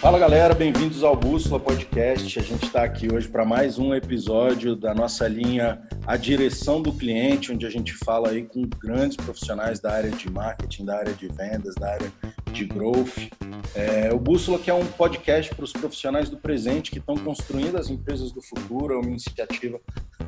Fala galera, bem-vindos ao Bússola Podcast. A gente está aqui hoje para mais um episódio da nossa linha A Direção do Cliente, onde a gente fala aí com grandes profissionais da área de marketing, da área de vendas, da área de growth. É, o Bússola que é um podcast para os profissionais do presente que estão construindo as empresas do futuro, é uma iniciativa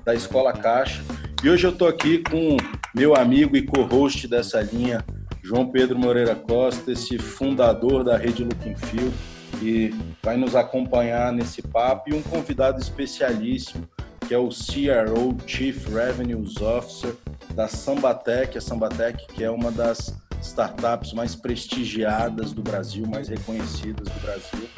da Escola Caixa. E hoje eu estou aqui com meu amigo e co-host dessa linha, João Pedro Moreira Costa, esse fundador da rede Looking Field que vai nos acompanhar nesse papo, e um convidado especialíssimo, que é o CRO, Chief Revenues Officer da Sambatec, a Sambatec que é uma das startups mais prestigiadas do Brasil, mais reconhecidas do Brasil.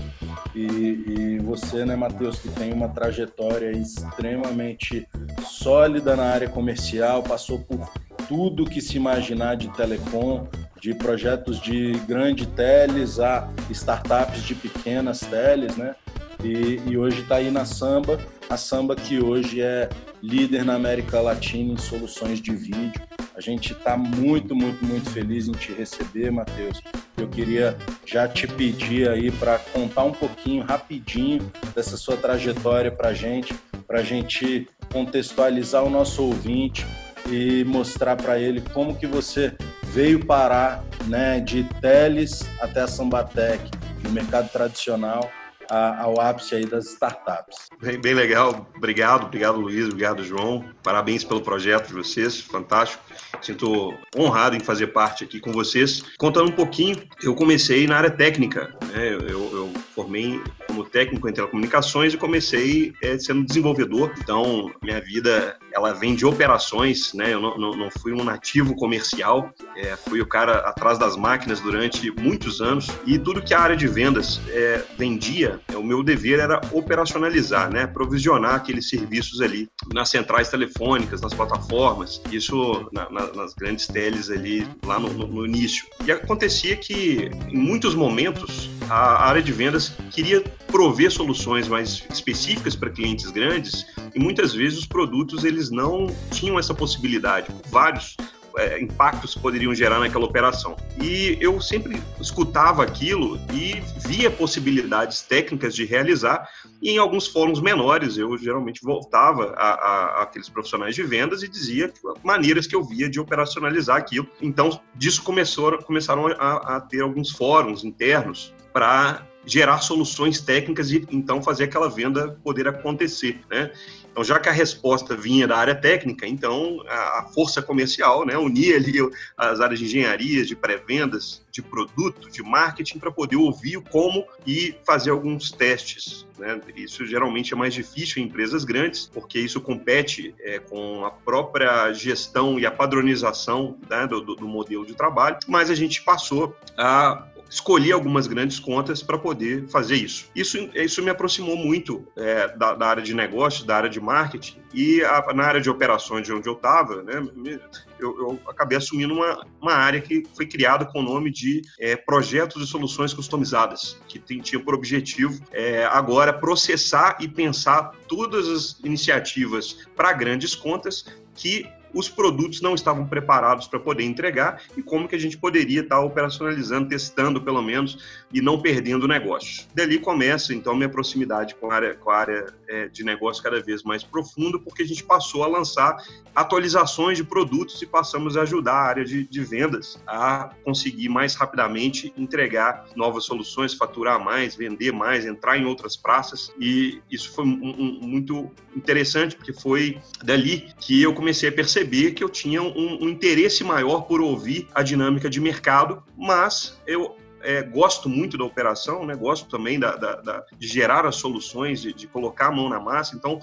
E, e você, né, Matheus, que tem uma trajetória extremamente sólida na área comercial, passou por tudo que se imaginar de telecom, de projetos de grande teles a startups de pequenas teles, né? E, e hoje está aí na Samba, a Samba que hoje é líder na América Latina em soluções de vídeo. A gente está muito, muito, muito feliz em te receber, Matheus. Eu queria já te pedir aí para contar um pouquinho, rapidinho, dessa sua trajetória para a gente, para a gente contextualizar o nosso ouvinte e mostrar para ele como que você veio parar né, de Teles até a Sambatec, no mercado tradicional, a, ao ápice aí das startups. Bem, bem legal, obrigado, obrigado Luiz, obrigado João, parabéns pelo projeto de vocês, fantástico. Sinto honrado em fazer parte aqui com vocês. Contando um pouquinho, eu comecei na área técnica, né? eu, eu formei como técnico em telecomunicações e comecei é, sendo desenvolvedor. Então, minha vida ela vem de operações, né? Eu não, não, não fui um nativo comercial, é, fui o cara atrás das máquinas durante muitos anos e tudo que a área de vendas é, vendia, o meu dever era operacionalizar, né? Provisionar aqueles serviços ali nas centrais telefônicas, nas plataformas, isso na, na, nas grandes teles ali lá no, no, no início. E acontecia que em muitos momentos a área de vendas queria prover soluções mais específicas para clientes grandes e muitas vezes os produtos eles não tinham essa possibilidade, vários é, impactos que poderiam gerar naquela operação. E eu sempre escutava aquilo e via possibilidades técnicas de realizar, e em alguns fóruns menores eu geralmente voltava a, a, aqueles profissionais de vendas e dizia maneiras que eu via de operacionalizar aquilo. Então, disso começou, começaram a, a ter alguns fóruns internos para gerar soluções técnicas e então fazer aquela venda poder acontecer, né? Então, já que a resposta vinha da área técnica, então a força comercial, né, unia ali as áreas de engenharia, de pré-vendas, de produto, de marketing, para poder ouvir como e fazer alguns testes. Né? Isso geralmente é mais difícil em empresas grandes, porque isso compete é, com a própria gestão e a padronização né, do, do modelo de trabalho, mas a gente passou a escolhi algumas grandes contas para poder fazer isso. Isso, isso me aproximou muito é, da, da, área de negócio, da área de marketing e a, na área de operações de onde eu estava, né, eu, eu, acabei assumindo uma, uma área que foi criada com o nome de é, projetos e soluções customizadas, que tem, tinha por objetivo é, agora processar e pensar todas as iniciativas para grandes contas que os produtos não estavam preparados para poder entregar e como que a gente poderia estar operacionalizando, testando pelo menos e não perdendo negócios. Dali começa então minha proximidade com a área, com a área é, de negócio cada vez mais profunda, porque a gente passou a lançar atualizações de produtos e passamos a ajudar a área de, de vendas a conseguir mais rapidamente entregar novas soluções, faturar mais, vender mais, entrar em outras praças e isso foi um, um, muito interessante porque foi dali que eu comecei a perceber perceber que eu tinha um, um interesse maior por ouvir a dinâmica de mercado, mas eu é, gosto muito da operação, né? gosto também da, da, da, de gerar as soluções, de, de, colocar a mão na massa, então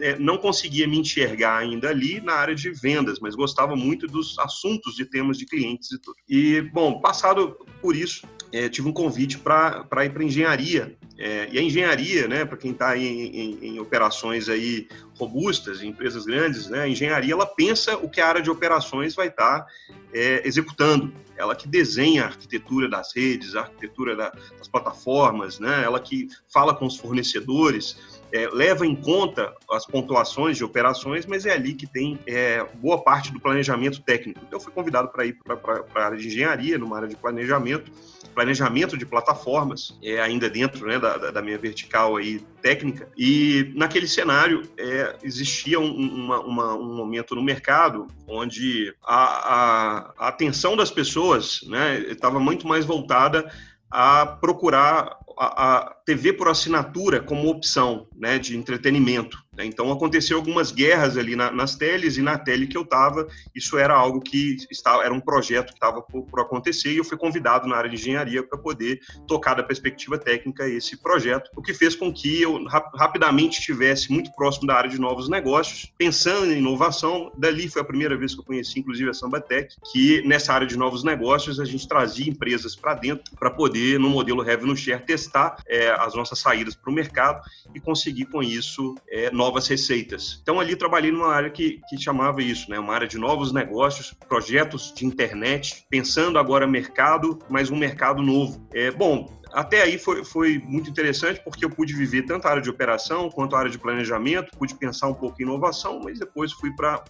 é, não conseguia me enxergar ainda ali na área de vendas, mas gostava muito dos assuntos de temas de clientes e tudo. E, bom, passado por isso, é, tive um convite para ir para engenharia. É, e a engenharia, né, para quem está em, em, em, operações aí robustas, em empresas grandes, né, a engenharia ela pensa o que a área de operações vai estar tá, é, executando. Ela que desenha a arquitetura das redes, a arquitetura da, das plataformas, né, ela que fala com os fornecedores, é, leva em conta as pontuações de operações, mas é ali que tem é, boa parte do planejamento técnico. Então, eu fui convidado para ir para a área de engenharia, numa área de planejamento, planejamento de plataformas, é, ainda dentro né, da, da minha vertical aí técnica. E naquele cenário é, existia um, uma, uma, um momento no mercado onde a, a, a atenção das pessoas estava né, muito mais voltada a procurar a, a TV por assinatura como opção né, de entretenimento. Né? Então aconteceu algumas guerras ali na, nas teles e na tele que eu estava, isso era algo que estava, era um projeto que estava por, por, acontecer e eu fui convidado na área de engenharia para poder tocar da perspectiva técnica esse projeto, o que fez com que eu rap rapidamente estivesse muito próximo da área de novos negócios, pensando em inovação. Dali foi a primeira vez que eu conheci, inclusive, a Sambatec, que nessa área de novos negócios a gente trazia empresas para dentro para poder, no modelo Revenue Share, testar é, as nossas saídas para o mercado e conseguir com isso é, novas receitas. Então ali trabalhei numa área que, que chamava isso, né, uma área de novos negócios, projetos de internet, pensando agora mercado, mas um mercado novo. É, bom, até aí foi, foi muito interessante porque eu pude viver tanto a área de operação quanto a área de planejamento, pude pensar um pouco em inovação, mas depois fui para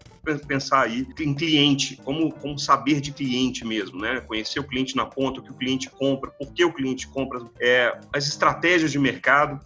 pensar aí em cliente, como, como saber de cliente mesmo, né? Conhecer o cliente na ponta, o que o cliente compra, por que o cliente compra, é, as estratégias de mercado.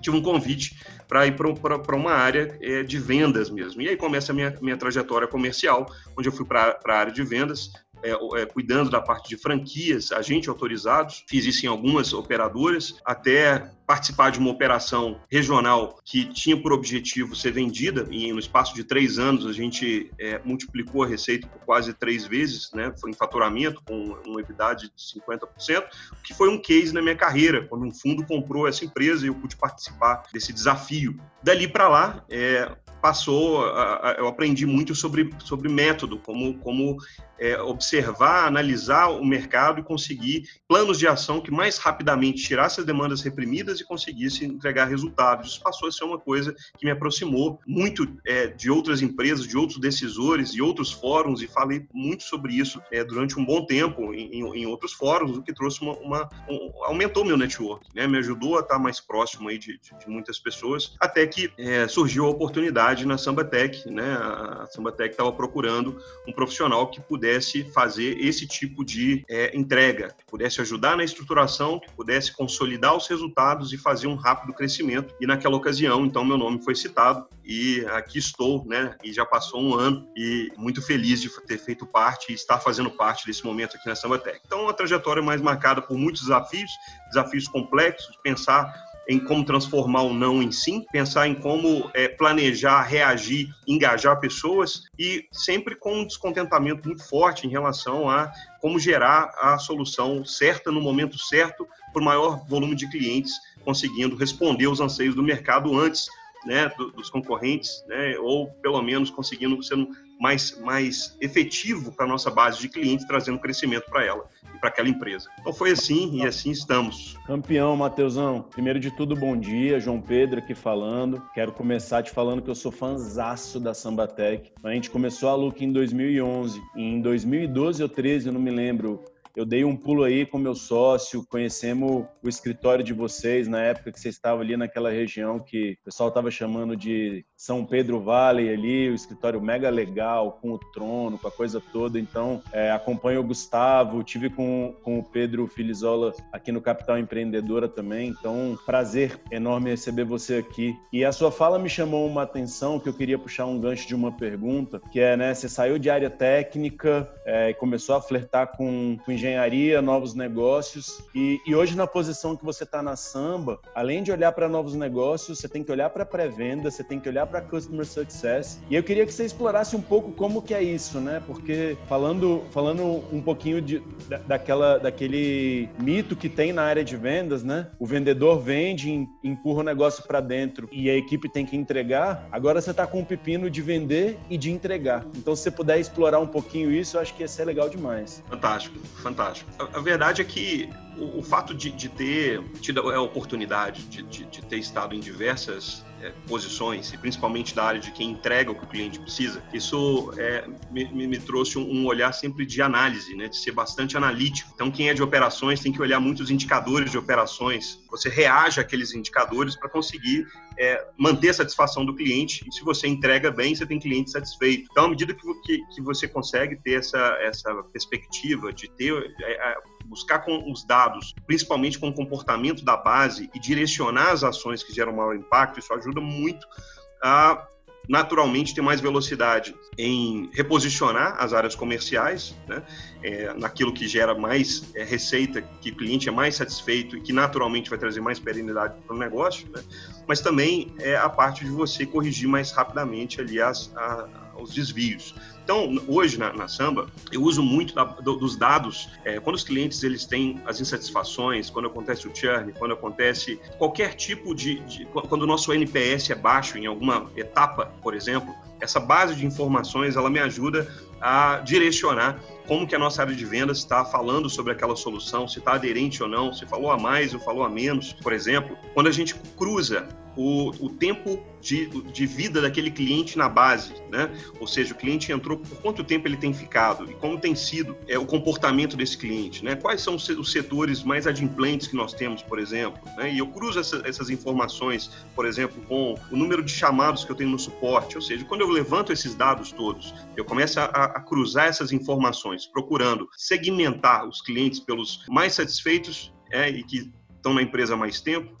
Tive um convite para ir para uma área é, de vendas mesmo. E aí começa a minha, minha trajetória comercial, onde eu fui para a área de vendas, é, é, cuidando da parte de franquias, agentes autorizados. Fiz isso em algumas operadoras, até participar de uma operação regional que tinha por objetivo ser vendida, e no espaço de três anos a gente é, multiplicou a receita por quase três vezes, né? foi em faturamento, com uma EBITDA de 50%, que foi um case na minha carreira, quando um fundo comprou essa empresa e eu pude participar desse desafio. Dali para lá, é, passou, a, a, eu aprendi muito sobre, sobre método, como, como é, observar, analisar o mercado e conseguir planos de ação que mais rapidamente tirasse as demandas reprimidas e conseguisse entregar resultados. Isso passou a ser uma coisa que me aproximou muito é, de outras empresas, de outros decisores e outros fóruns, e falei muito sobre isso é, durante um bom tempo em, em, outros fóruns, o que trouxe uma, uma um, aumentou meu network, né? me ajudou a estar mais próximo aí de, de, de muitas pessoas, até que é, surgiu a oportunidade na Sambatec, né? a Sambatec estava procurando um profissional que pudesse pudesse fazer esse tipo de é, entrega, que pudesse ajudar na estruturação, que pudesse consolidar os resultados e fazer um rápido crescimento. E naquela ocasião, então, meu nome foi citado e aqui estou, né? E já passou um ano e muito feliz de ter feito parte e estar fazendo parte desse momento aqui na Sambatec. Então, uma trajetória mais marcada por muitos desafios, desafios complexos, pensar em como transformar o não em sim, pensar em como é, planejar, reagir, engajar pessoas e sempre com um descontentamento muito forte em relação a como gerar a solução certa no momento certo para o maior volume de clientes, conseguindo responder aos anseios do mercado antes né, dos concorrentes, né, ou pelo menos conseguindo ser mais, mais efetivo para a nossa base de clientes, trazendo crescimento para ela e para aquela empresa. Então foi assim e assim estamos. Campeão, Mateusão. Primeiro de tudo, bom dia. João Pedro aqui falando. Quero começar te falando que eu sou fanzaço da Sambatec. A gente começou a Luke em 2011. Em 2012 ou 13, eu não me lembro, eu dei um pulo aí com meu sócio, conhecemos o escritório de vocês na época que vocês estavam ali naquela região que o pessoal estava chamando de São Pedro Valley ali, o escritório mega legal, com o trono, com a coisa toda. Então, é, acompanho o Gustavo, tive com, com o Pedro Filizola aqui no Capital Empreendedora também. Então, prazer enorme receber você aqui. E a sua fala me chamou uma atenção que eu queria puxar um gancho de uma pergunta, que é, né, você saiu de área técnica é, e começou a flertar com, com engenharia engenharia, novos negócios. E, e hoje, na posição que você está na Samba, além de olhar para novos negócios, você tem que olhar para pré-venda, você tem que olhar para customer success. E eu queria que você explorasse um pouco como que é isso, né? Porque falando, falando um pouquinho de, da, daquela, daquele mito que tem na área de vendas, né? O vendedor vende, empurra o negócio para dentro e a equipe tem que entregar. Agora você está com o pepino de vender e de entregar. Então, se você puder explorar um pouquinho isso, eu acho que ia ser legal demais. Fantástico, fantástico fantástico. A, a verdade é que o, o fato de, de, ter tido a oportunidade de, de, de ter estado em diversas é, posições, e principalmente da área de quem entrega o que o cliente precisa, isso é, me, me, trouxe um, olhar sempre de análise, né, de ser bastante analítico. Então, quem é de operações tem que olhar muitos indicadores de operações, você reage àqueles indicadores para conseguir é, manter a satisfação do cliente, e se você entrega bem, você tem cliente satisfeito. Então, à medida que, que, que você consegue ter essa, essa perspectiva de ter é, buscar com os dados, principalmente com o comportamento da base e direcionar as ações que geram maior impacto, isso ajuda muito a naturalmente ter mais velocidade em reposicionar as áreas comerciais, né, é, naquilo que gera mais é, receita, que o cliente é mais satisfeito e que naturalmente vai trazer mais perenidade para o negócio, né, mas também é a parte de você corrigir mais rapidamente ali as, a, os desvios. Então, hoje na, na Samba, eu uso muito da, do, dos dados, é, quando os clientes eles têm as insatisfações, quando acontece o churn, quando acontece qualquer tipo de, de quando o nosso NPS é baixo em alguma etapa, por exemplo, essa base de informações ela me ajuda a direcionar como que a nossa área de vendas está falando sobre aquela solução, se está aderente ou não, se falou a mais ou falou a menos, por exemplo. Quando a gente cruza o, o tempo de, de, vida daquele cliente na base, né? Ou seja, o cliente entrou, por quanto tempo ele tem ficado e como tem sido é, o comportamento desse cliente, né? Quais são os setores mais adimplentes que nós temos, por exemplo, né? E eu cruzo essa, essas informações, por exemplo, com o número de chamados que eu tenho no suporte, ou seja, quando eu levanto esses dados todos, eu começo a, a cruzar essas informações, procurando segmentar os clientes pelos mais satisfeitos é, e que estão na empresa há mais tempo,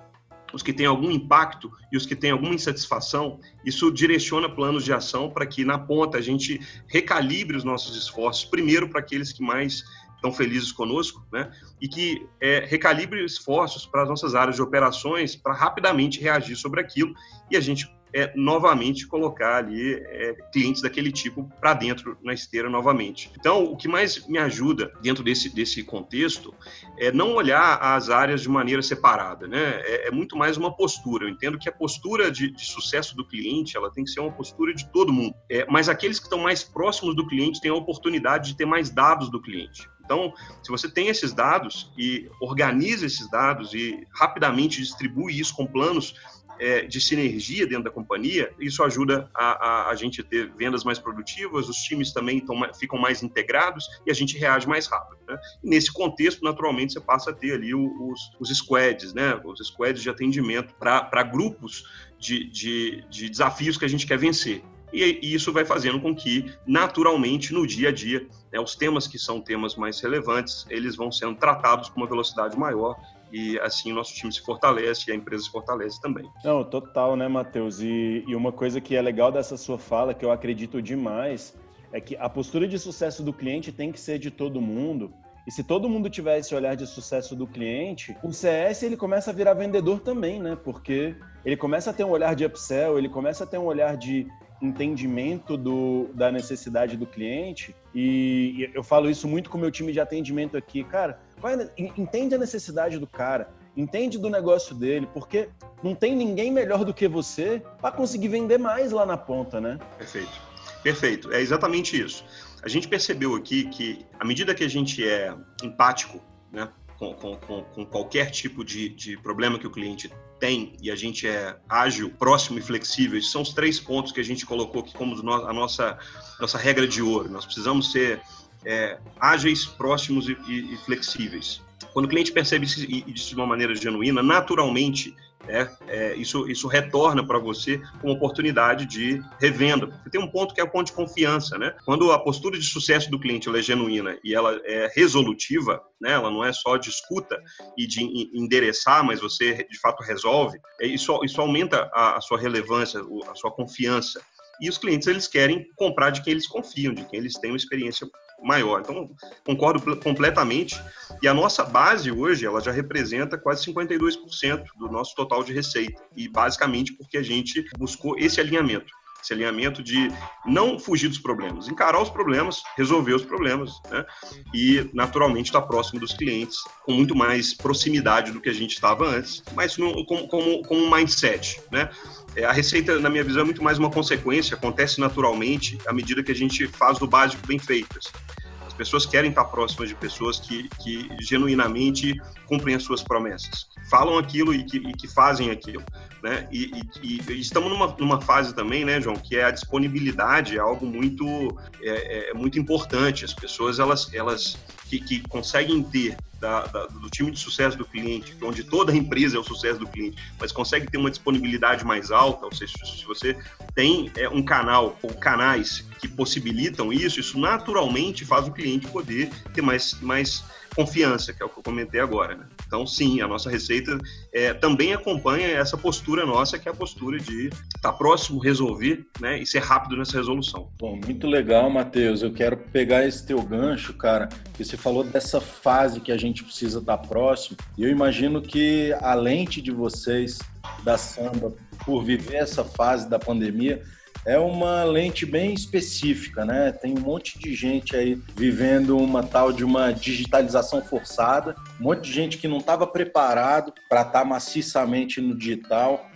os que têm algum impacto e os que têm alguma insatisfação, isso direciona planos de ação para que na ponta a gente recalibre os nossos esforços, primeiro para aqueles que mais estão felizes conosco, né? E que é, recalibre esforços para as nossas áreas de operações para rapidamente reagir sobre aquilo e a gente é, novamente colocar ali é, clientes daquele tipo para dentro na esteira novamente. Então, o que mais me ajuda dentro desse, desse contexto é não olhar as áreas de maneira separada, né? É, é muito mais uma postura. Eu entendo que a postura de, de, sucesso do cliente ela tem que ser uma postura de todo mundo. É, mas aqueles que estão mais próximos do cliente têm a oportunidade de ter mais dados do cliente. Então, se você tem esses dados e organiza esses dados e rapidamente distribui isso com planos é, de sinergia dentro da companhia, isso ajuda a, a, a, gente ter vendas mais produtivas, os times também tão, ficam mais integrados e a gente reage mais rápido. Né? nesse contexto, naturalmente, você passa a ter ali os, os squads, né? os squads de atendimento para grupos de, de, de desafios que a gente quer vencer. E, isso vai fazendo com que, naturalmente, no dia a dia, né, os temas que são temas mais relevantes, eles vão sendo tratados com uma velocidade maior e assim o nosso time se fortalece e a empresa se fortalece também. Não, total, né, Matheus? E, e uma coisa que é legal dessa sua fala, que eu acredito demais, é que a postura de sucesso do cliente tem que ser de todo mundo. E se todo mundo tiver esse olhar de sucesso do cliente, o CS ele começa a virar vendedor também, né? Porque ele começa a ter um olhar de upsell, ele começa a ter um olhar de entendimento do, da necessidade do cliente. E eu falo isso muito com o meu time de atendimento aqui. Cara, é, entende a necessidade do cara, entende do negócio dele, porque não tem ninguém melhor do que você para conseguir vender mais lá na ponta, né? Perfeito. Perfeito. É exatamente isso. A gente percebeu aqui que, à medida que a gente é empático, né? Com, com, com, qualquer tipo de, de problema que o cliente tem e a gente é ágil, próximo e flexível, esses são os três pontos que a gente colocou aqui como a nossa, nossa regra de ouro. Nós precisamos ser é, ágeis, próximos e, e, e, flexíveis. Quando o cliente percebe isso, de uma maneira genuína, naturalmente é, é, isso, isso retorna para você uma oportunidade de revenda. Porque tem um ponto que é o ponto de confiança, né? Quando a postura de sucesso do cliente é genuína e ela é resolutiva, né? ela não é só de escuta e de endereçar, mas você de fato resolve, é, isso, isso aumenta a, a sua relevância, a sua confiança. E os clientes eles querem comprar de quem eles confiam, de quem eles têm uma experiência maior. Então, concordo completamente. E a nossa base hoje, ela já representa quase 52% do nosso total de receita. E basicamente porque a gente buscou esse alinhamento. Esse alinhamento de não fugir dos problemas, encarar os problemas, resolver os problemas, né? E, naturalmente, estar próximo dos clientes com muito mais proximidade do que a gente estava antes, mas no, como, como, como um mindset, né? É, a receita, na minha visão, é muito mais uma consequência, acontece naturalmente à medida que a gente faz do básico bem feito. Assim. As pessoas querem estar próximas de pessoas que, que genuinamente cumprem as suas promessas, falam aquilo e que, e que fazem aquilo. Né? E, e, e, estamos numa, numa fase também, né, João, que é a disponibilidade é algo muito, é, é muito importante. As pessoas elas, elas que, que conseguem ter da, da, do time de sucesso do cliente, onde toda empresa é o sucesso do cliente, mas consegue ter uma disponibilidade mais alta, ou seja, se você tem é, um canal ou canais que possibilitam isso, isso naturalmente faz o cliente poder ter mais, mais confiança, que é o que eu comentei agora. Né? Então, sim, a nossa receita é, também acompanha essa postura nossa, que é a postura de estar próximo, resolver né, e ser rápido nessa resolução. Bom, muito legal, Matheus. Eu quero pegar esse teu gancho, cara, que você falou dessa fase que a gente precisa estar próximo. E eu imagino que a lente de vocês da samba, por viver essa fase da pandemia, é uma lente bem específica, né? Tem um monte de gente aí vivendo uma tal de uma digitalização forçada, um monte de gente que não estava preparado para estar tá maciçamente no digital.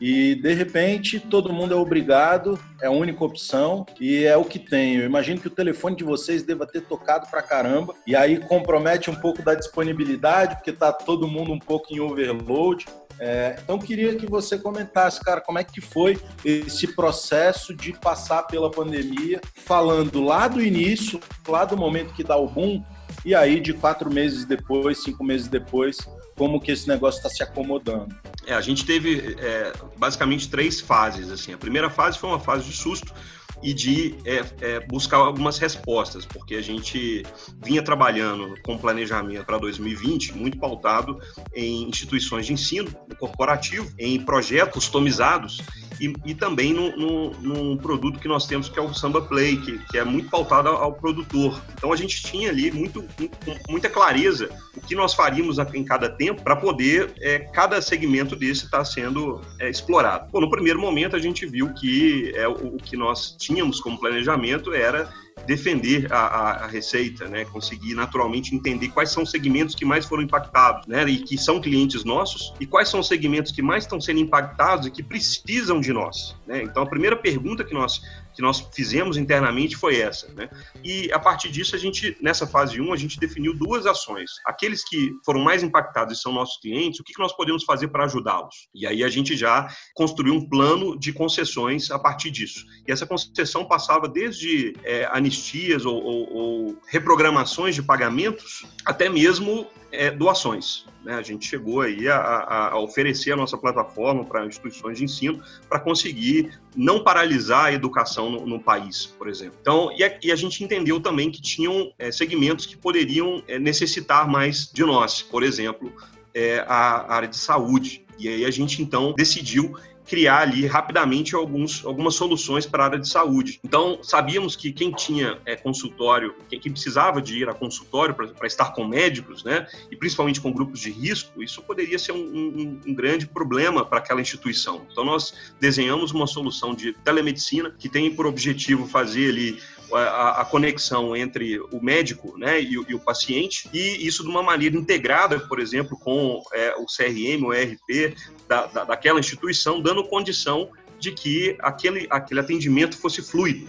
E de repente todo mundo é obrigado, é a única opção e é o que tem. Eu imagino que o telefone de vocês deva ter tocado pra caramba e aí compromete um pouco da disponibilidade, porque tá todo mundo um pouco em overload. É, então queria que você comentasse, cara, como é que foi esse processo de passar pela pandemia, falando lá do início, lá do momento que dá o boom, e aí de quatro meses depois, cinco meses depois, como que esse negócio está se acomodando. É, a gente teve é, basicamente três fases. Assim, a primeira fase foi uma fase de susto e de é, é, buscar algumas respostas, porque a gente vinha trabalhando com planejamento para 2020 muito pautado em instituições de ensino corporativo, em projetos customizados e, e também no, no, num produto que nós temos que é o Samba Play, que, que é muito pautado ao, produtor. Então a gente tinha ali muito, muito, muita clareza o que nós faríamos em cada tempo para poder é, cada segmento desse estar tá sendo é, explorado. Bom, no primeiro momento a gente viu que é, o, o que nós tínhamos como planejamento era defender a, a, a, receita, né? conseguir naturalmente entender quais são os segmentos que mais foram impactados né? e que são clientes nossos e quais são os segmentos que mais estão sendo impactados e que precisam de nós. Né? Então, a primeira pergunta que nós que nós fizemos internamente foi essa, né? E a partir disso a gente nessa fase 1 a gente definiu duas ações. Aqueles que foram mais impactados e são nossos clientes, o que, nós podemos fazer para ajudá-los? E aí a gente já construiu um plano de concessões a partir disso. E essa concessão passava desde é, anistias ou, ou, ou reprogramações de pagamentos até mesmo é, doações. Né? A gente chegou aí a, a, a oferecer a nossa plataforma para instituições de ensino para conseguir não paralisar a educação no, no país, por exemplo. Então, e a, e a, gente entendeu também que tinham é, segmentos que poderiam é, necessitar mais de nós, por exemplo, é, a área de saúde. E aí a gente então decidiu criar ali rapidamente alguns, algumas soluções para a área de saúde. Então, sabíamos que quem tinha é, consultório, quem, quem, precisava de ir a consultório para estar com médicos, né, e principalmente com grupos de risco, isso poderia ser um, um, um grande problema para aquela instituição. Então, nós desenhamos uma solução de telemedicina que tem por objetivo fazer ali a, a, conexão entre o médico né, e, e, o paciente, e isso de uma maneira integrada, por exemplo, com é, o CRM, o ERP da, da, daquela instituição, dando condição de que aquele, aquele atendimento fosse fluido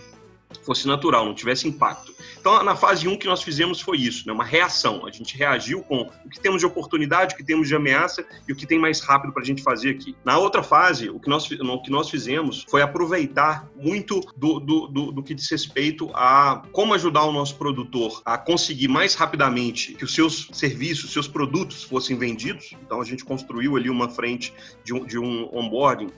fosse natural, não tivesse impacto. Então, na fase 1 que nós fizemos foi isso, né? uma reação. A gente reagiu com o que temos de oportunidade, o que temos de ameaça e o que tem mais rápido para a gente fazer aqui. Na outra fase, o que nós, o que nós fizemos foi aproveitar muito do, do, do, do que diz respeito a como ajudar o nosso produtor a conseguir mais rapidamente que os seus serviços, seus produtos fossem vendidos. Então, a gente construiu ali uma frente de um, de um onboarding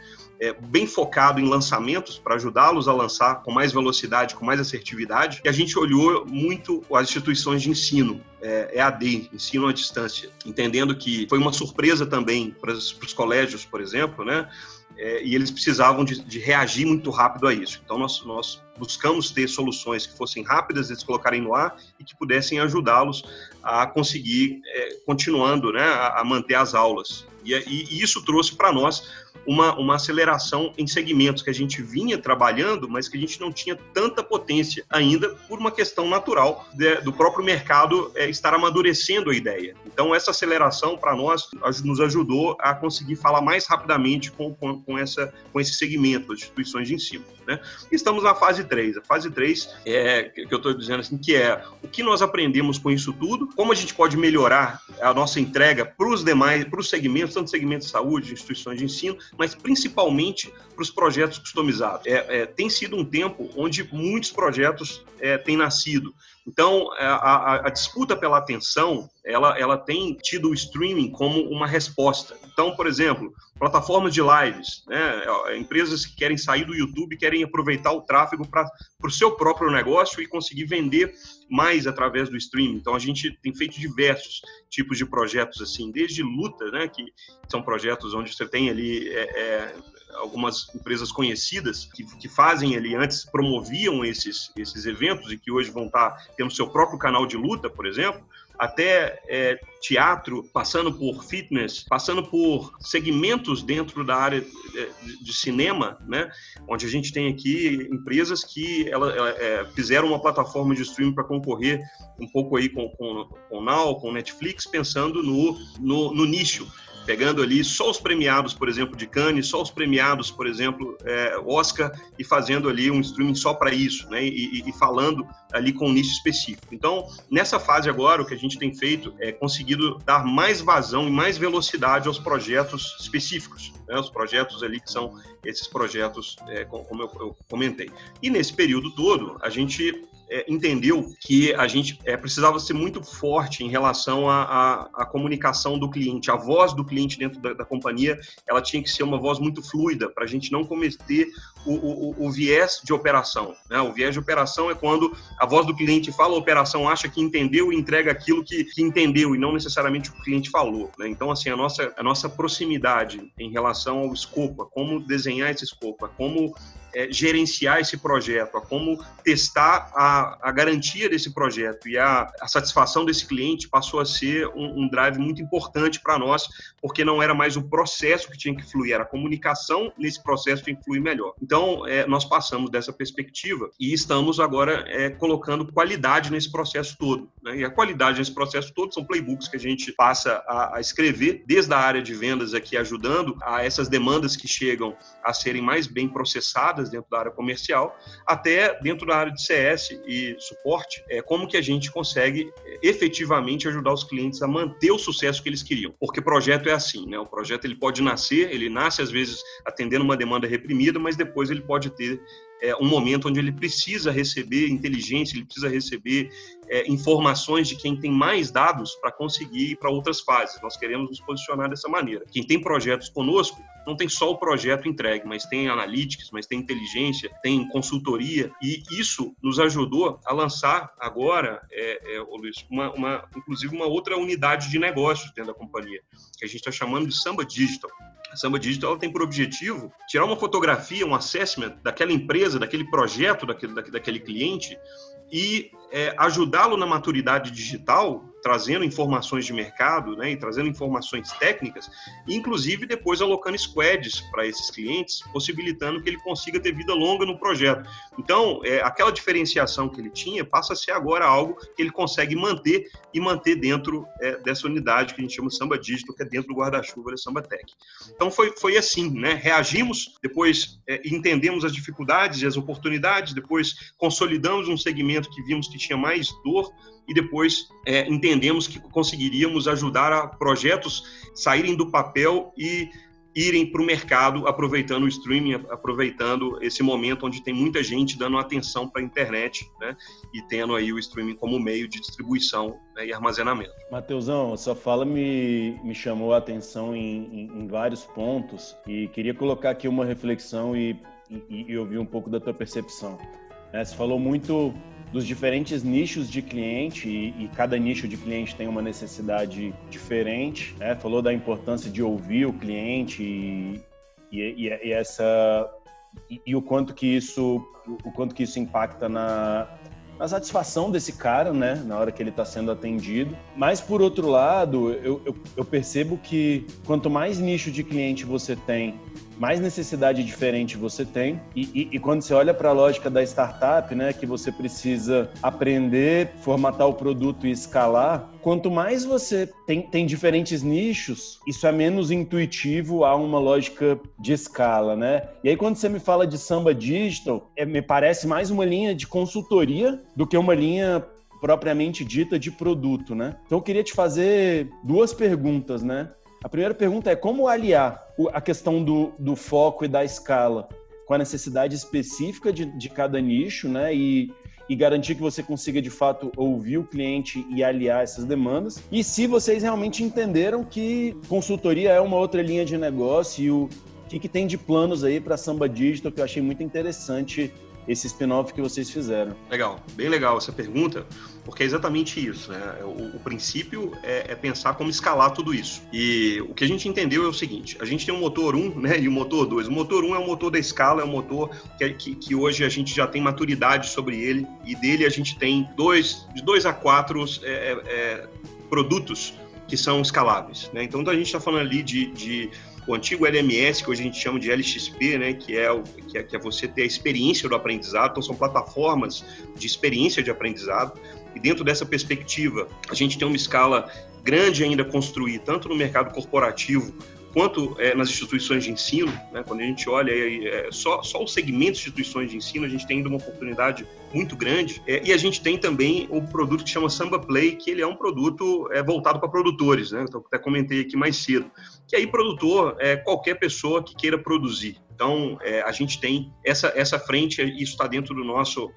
é, bem focado em lançamentos para ajudá-los a lançar com mais velocidade, com mais assertividade. E a gente olhou muito as instituições de ensino, é, EAD, ensino à distância, entendendo que foi uma surpresa também para os colégios, por exemplo, né? É, e eles precisavam de, de, reagir muito rápido a isso. Então, nós, nós, buscamos ter soluções que fossem rápidas, eles colocarem no ar e que pudessem ajudá-los a conseguir, é, continuando, né, a, a, manter as aulas. E, e, e isso trouxe para nós uma, uma aceleração em segmentos que a gente vinha trabalhando, mas que a gente não tinha tanta potência ainda por uma questão natural de, do próprio mercado é, estar amadurecendo a ideia. Então, essa aceleração para nós nos ajudou a conseguir falar mais rapidamente com, com, com, essa, com esse segmento, as instituições de ensino. Né? Estamos na fase 3. A fase 3 é que eu estou dizendo assim, que é o que nós aprendemos com isso tudo, como a gente pode melhorar a nossa entrega para os demais, para os segmentos, tanto segmentos de saúde, instituições de ensino, mas principalmente para os projetos customizados. É, é, tem sido um tempo onde muitos projetos é, têm nascido Então, é, a, a, a, disputa pela atenção, ela, ela tem tido o streaming como uma resposta. Então, por exemplo, plataformas de lives, né? empresas que querem sair do YouTube, querem aproveitar o tráfego para o seu próprio negócio e conseguir vender mais através do streaming. Então, a gente tem feito diversos tipos de projetos assim, desde luta, né? que são projetos onde você tem ali é, é, algumas empresas conhecidas que, que fazem ali antes promoviam esses, esses eventos e que hoje vão estar tendo seu próprio canal de luta, por exemplo, até é, teatro, passando por fitness, passando por segmentos dentro da área é, de cinema, né? Onde a gente tem aqui empresas que ela, ela é, fizeram uma plataforma de streaming para concorrer um pouco aí com, com, com o Now, com o Netflix, pensando no, no, no nicho pegando ali só os premiados, por exemplo, de Cannes, só os premiados, por exemplo, é, Oscar, e fazendo ali um streaming só para isso, né? E, e, falando ali com um nicho específico. Então, nessa fase agora, o que a gente tem feito é conseguido dar mais vazão e mais velocidade aos projetos específicos, né? Os projetos ali que são esses projetos, é, como eu, eu comentei. E nesse período todo, a gente é, entendeu que a gente é, precisava ser muito forte em relação à, comunicação do cliente. A voz do cliente dentro da, da, companhia ela tinha que ser uma voz muito fluida para a gente não cometer o, o, o, viés de operação. Né? O viés de operação é quando a voz do cliente fala, a operação acha que entendeu e entrega aquilo que, que entendeu e não necessariamente o cliente falou. Né? Então, assim, a nossa, a nossa proximidade em relação ao escopo, a como desenhar esse escopo, a como é, gerenciar esse projeto, a como testar a, a garantia desse projeto e a, a, satisfação desse cliente passou a ser um, um drive muito importante para nós, porque não era mais o processo que tinha que fluir, era a comunicação nesse processo tinha que fluir melhor. Então, é, nós passamos dessa perspectiva e estamos agora é, colocando qualidade nesse processo todo. Né? E a qualidade nesse processo todo são playbooks que a gente passa a, a escrever, desde a área de vendas aqui, ajudando a essas demandas que chegam a serem mais bem processadas dentro da área comercial, até dentro da área de CS e suporte, é, como que a gente consegue é, efetivamente ajudar os clientes a manter o sucesso que eles queriam. Porque projeto é assim, né? O projeto ele pode nascer, ele nasce às vezes atendendo uma demanda reprimida, mas depois ele pode ter é, um momento onde ele precisa receber inteligência, ele precisa receber é, informações de quem tem mais dados para conseguir ir para outras fases. Nós queremos nos posicionar dessa maneira. Quem tem projetos conosco não tem só o projeto entregue, mas tem analytics, mas tem inteligência, tem consultoria e isso nos ajudou a lançar agora, é, é, Luiz, uma, uma, inclusive uma outra unidade de negócios dentro da companhia que a gente está chamando de Samba Digital. A Samba Digital tem por objetivo tirar uma fotografia, um assessment daquela empresa, daquele projeto, daquele, daquele cliente e é, ajudá-lo na maturidade digital trazendo informações de mercado né, e trazendo informações técnicas, inclusive depois alocando squads para esses clientes, possibilitando que ele consiga ter vida longa no projeto. Então, é, aquela diferenciação que ele tinha passa a ser agora algo que ele consegue manter e manter dentro é, dessa unidade que a gente chama de Samba Digital, que é dentro do guarda-chuva da Samba Tech. Então, foi, foi assim, né? reagimos, depois é, entendemos as dificuldades e as oportunidades, depois consolidamos um segmento que vimos que tinha mais dor, e depois é, entendemos que conseguiríamos ajudar a projetos saírem do papel e irem para o mercado aproveitando o streaming, aproveitando esse momento onde tem muita gente dando atenção para a internet, né? E tendo aí o streaming como meio de distribuição né, e armazenamento. Mateusão, sua fala me, me chamou a atenção em, em, em vários pontos e queria colocar aqui uma reflexão e, e, e ouvir um pouco da tua percepção. Né? Você falou muito dos diferentes nichos de cliente e, e, cada nicho de cliente tem uma necessidade diferente. Né? Falou da importância de ouvir o cliente e, e, e essa e, o quanto que isso o quanto que isso impacta na, satisfação desse cara, né, na hora que ele está sendo atendido. Mas por outro lado, eu, eu, eu percebo que quanto mais nicho de cliente você tem mais necessidade diferente você tem. E, e, e quando você olha para a lógica da startup, né, que você precisa aprender, formatar o produto e escalar, quanto mais você tem, tem diferentes nichos, isso é menos intuitivo a uma lógica de escala, né? E aí quando você me fala de samba digital, é, me parece mais uma linha de consultoria do que uma linha propriamente dita de produto, né? Então eu queria te fazer duas perguntas, né? A primeira pergunta é como aliar a questão do, do foco e da escala com a necessidade específica de, de cada nicho, né? E, e garantir que você consiga de fato ouvir o cliente e aliar essas demandas. E se vocês realmente entenderam que consultoria é uma outra linha de negócio e o que, que tem de planos aí para Samba Digital, que eu achei muito interessante esse spin-off que vocês fizeram. Legal, bem legal essa pergunta, porque é exatamente isso. Né? O, o princípio é, é, pensar como escalar tudo isso. E o que a gente entendeu é o seguinte: a gente tem um motor 1 né, e um motor 2. O motor 1 é o motor da escala, é um motor que, que, que, hoje a gente já tem maturidade sobre ele, e dele a gente tem dois, de dois a quatro é, é, produtos que são escaláveis. Né? Então, a gente está falando ali de, de o antigo LMS, que hoje a gente chama de LXP, né, que, é o, que, é, que é você ter a experiência do aprendizado, então são plataformas de experiência de aprendizado, e dentro dessa perspectiva, a gente tem uma escala grande ainda a construir, tanto no mercado corporativo quanto é, nas instituições de ensino, né, quando a gente olha é, só, só o segmento de instituições de ensino, a gente tem ainda uma oportunidade muito grande. É, e a gente tem também o produto que chama Samba Play, que ele é um produto é, voltado para produtores, né? Então, até comentei aqui mais cedo. Que aí, produtor é qualquer pessoa que queira produzir. Então, é, a gente tem essa, essa frente, isso está dentro do nosso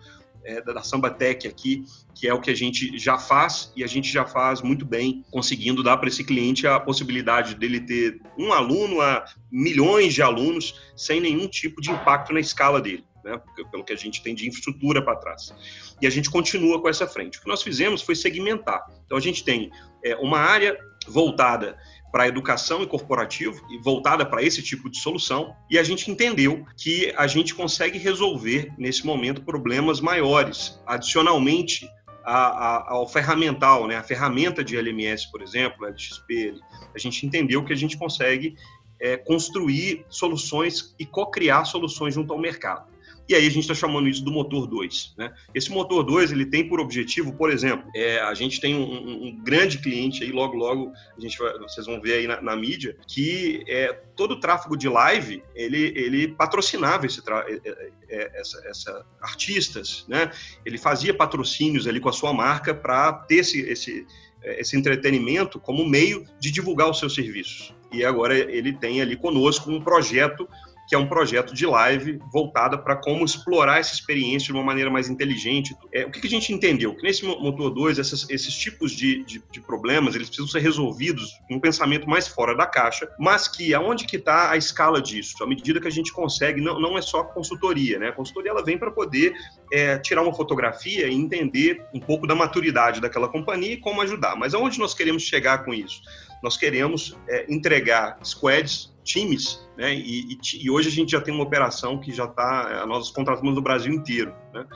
é, da Samba Tech aqui, que é o que a gente já faz e a gente já faz muito bem, conseguindo dar para esse cliente a possibilidade dele ter um aluno a milhões de alunos sem nenhum tipo de impacto na escala dele. Né, pelo que a gente tem de infraestrutura para trás. E a gente continua com essa frente. O que nós fizemos foi segmentar. Então, a gente tem é, uma área voltada para educação e corporativo e voltada para esse tipo de solução. E a gente entendeu que a gente consegue resolver nesse momento problemas maiores. Adicionalmente, a, a, ao ferramental, né? a ferramenta de LMS, por exemplo, LXP, a gente entendeu que a gente consegue é, construir soluções e co-criar soluções junto ao mercado. E aí a gente está chamando isso do motor 2. Né? Esse motor 2 ele tem por objetivo, por exemplo, é, a gente tem um, um, grande cliente aí, logo logo a gente vai, vocês vão ver aí na, na mídia, que é, todo o tráfego de live ele, ele patrocinava esse. É, é, é, essa, essa, artistas, né? Ele fazia patrocínios ali com a sua marca para ter esse, esse esse entretenimento como meio de divulgar os seus serviços. E agora ele tem ali conosco um projeto que é um projeto de live voltada para como explorar essa experiência de uma maneira mais inteligente. É, o que, que, a gente entendeu? Que nesse motor 2, esses, esses tipos de, de, de, problemas, eles precisam ser resolvidos em um pensamento mais fora da caixa, mas que aonde que está a escala disso? À medida que a gente consegue, não, não é só consultoria, né? A consultoria ela vem para poder é, tirar uma fotografia e entender um pouco da maturidade daquela companhia e como ajudar. Mas aonde nós queremos chegar com isso? Nós queremos é, entregar squads times, né? E, e, e, hoje a gente já tem uma operação que já está, é, nós contratamos no Brasil inteiro, né?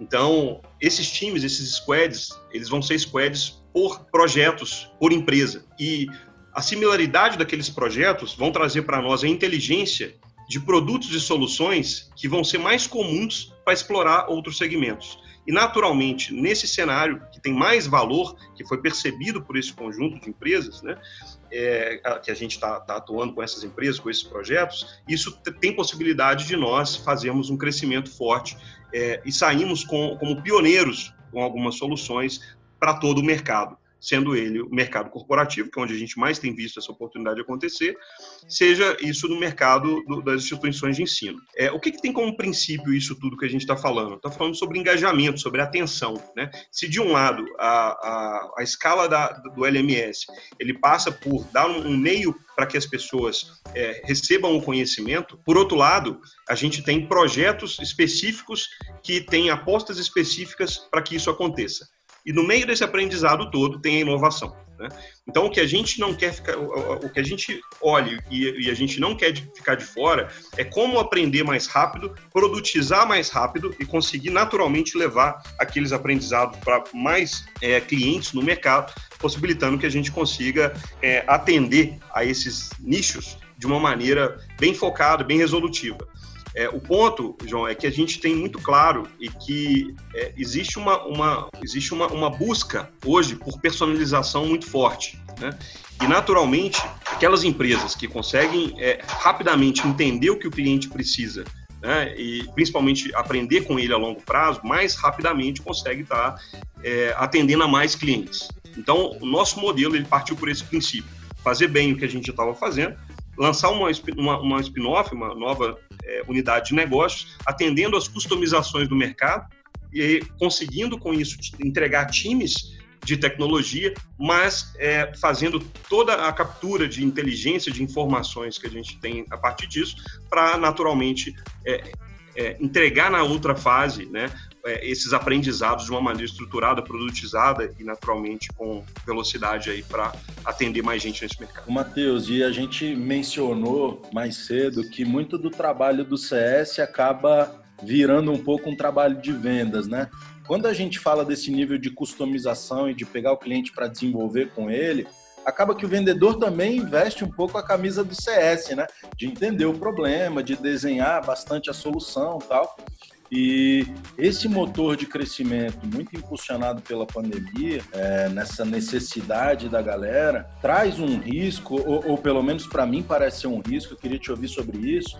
Então, esses times, esses squads, eles vão ser squads por projetos, por empresa. E a similaridade daqueles projetos vão trazer para nós a inteligência de produtos e soluções que vão ser mais comuns para explorar outros segmentos. E, naturalmente, nesse cenário que tem mais valor, que foi percebido por esse conjunto de empresas, né, é, que a gente está tá atuando com essas empresas, com esses projetos, isso tem possibilidade de nós fazermos um crescimento forte é, e saímos com, como pioneiros com algumas soluções para todo o mercado sendo ele o mercado corporativo, que é onde a gente mais tem visto essa oportunidade acontecer, seja isso no mercado do, das instituições de ensino. É, o que, que, tem como princípio isso tudo que a gente está falando? Está falando sobre engajamento, sobre atenção. Né? Se de um lado a, a, a escala da, do LMS ele passa por dar um, meio para que as pessoas é, recebam o conhecimento. Por outro lado, a gente tem projetos específicos que têm apostas específicas para que isso aconteça. E no meio desse aprendizado todo tem a inovação. Né? Então, o que a gente não quer ficar, o que a gente olha e, e, a gente não quer ficar de fora é como aprender mais rápido, produtizar mais rápido e conseguir naturalmente levar aqueles aprendizados para mais é, clientes no mercado, possibilitando que a gente consiga é, atender a esses nichos de uma maneira bem focada, bem resolutiva. É, o ponto, João, é que a gente tem muito claro e que é, existe, uma, uma, existe uma, uma busca hoje por personalização muito forte. Né? E, naturalmente, aquelas empresas que conseguem é, rapidamente entender o que o cliente precisa né, e principalmente aprender com ele a longo prazo, mais rapidamente consegue estar é, atendendo a mais clientes. Então, o nosso modelo ele partiu por esse princípio: fazer bem o que a gente estava fazendo, lançar uma, uma, uma spin-off, uma nova é, unidade de negócios, atendendo às customizações do mercado, e conseguindo com isso entregar times de tecnologia, mas é, fazendo toda a captura de inteligência, de informações que a gente tem a partir disso, para naturalmente é, é, entregar na outra fase né, esses aprendizados de uma maneira estruturada, produtizada e naturalmente com velocidade aí para atender mais gente nesse mercado. Matheus, e a gente mencionou mais cedo que muito do trabalho do CS acaba virando um pouco um trabalho de vendas, né? Quando a gente fala desse nível de customização e de pegar o cliente para desenvolver com ele, acaba que o vendedor também investe um pouco a camisa do CS, né? De entender o problema, de desenhar bastante a solução tal. E esse motor de crescimento, muito impulsionado pela pandemia, é, nessa necessidade da galera, traz um risco, ou, ou pelo menos para mim parece ser um risco, eu queria te ouvir sobre isso,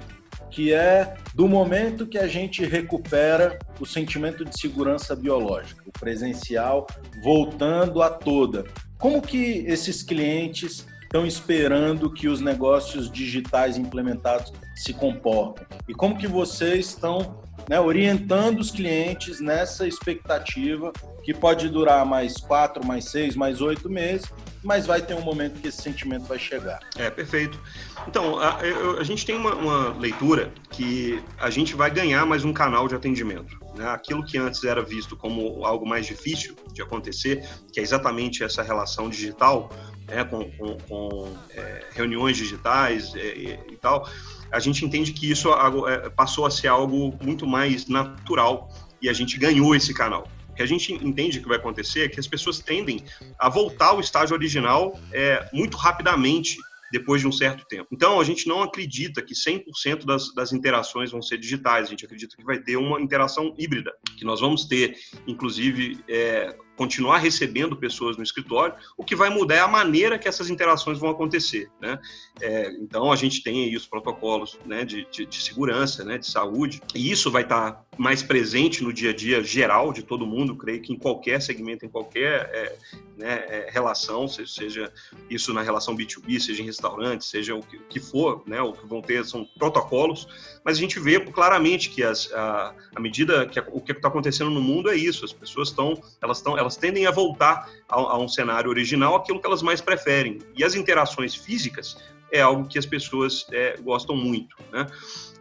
que é do momento que a gente recupera o sentimento de segurança biológica, o presencial voltando a toda. Como que esses clientes estão esperando que os negócios digitais implementados se comportem? E como que vocês estão né, orientando os clientes nessa expectativa que pode durar mais quatro, mais seis, mais oito meses, mas vai ter um momento que esse sentimento vai chegar. É, perfeito. Então, a, a gente tem uma, uma, leitura que a gente vai ganhar mais um canal de atendimento. Né? Aquilo que antes era visto como algo mais difícil de acontecer, que é exatamente essa relação digital, né, com, com, com é, reuniões digitais é, e, e tal, a gente entende que isso é, passou a ser algo muito mais natural e a gente ganhou esse canal. O que a gente entende que vai acontecer é que as pessoas tendem a voltar ao estágio original é, muito rapidamente depois de um certo tempo. Então, a gente não acredita que 100% das, das interações vão ser digitais, a gente acredita que vai ter uma interação híbrida, que nós vamos ter, inclusive, é, continuar recebendo pessoas no escritório, o que vai mudar é a maneira que essas interações vão acontecer. Né? É, então, a gente tem aí os protocolos né, de, de, de, segurança, né, de saúde, e isso vai estar mais presente no dia a dia geral de todo mundo, creio que em qualquer segmento, em qualquer é, né, é, relação, seja isso na relação B2B, seja em restaurante, seja o que, o que for, né, o que vão ter são protocolos, mas a gente vê claramente que as, a, a medida que a, o que está acontecendo no mundo é isso, as pessoas estão, elas estão, elas tendem a voltar a, a um cenário original, aquilo que elas mais preferem. E as interações físicas é algo que as pessoas é, gostam muito, né?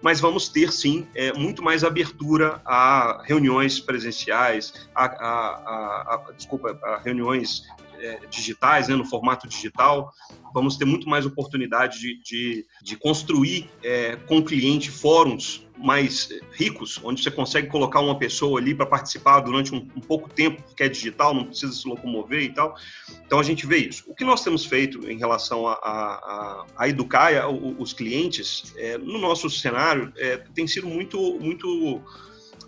Mas vamos ter sim é, muito mais abertura a reuniões presenciais, a, a, a desculpa, a reuniões é, digitais, né, no formato digital, vamos ter muito mais oportunidade de, de, de construir é, com o cliente fóruns mais ricos, onde você consegue colocar uma pessoa ali para participar durante um, um, pouco tempo, porque é digital, não precisa se locomover e tal. Então a gente vê isso. O que nós temos feito em relação a, a, a educar os clientes é, no nosso cenário é, tem sido muito, muito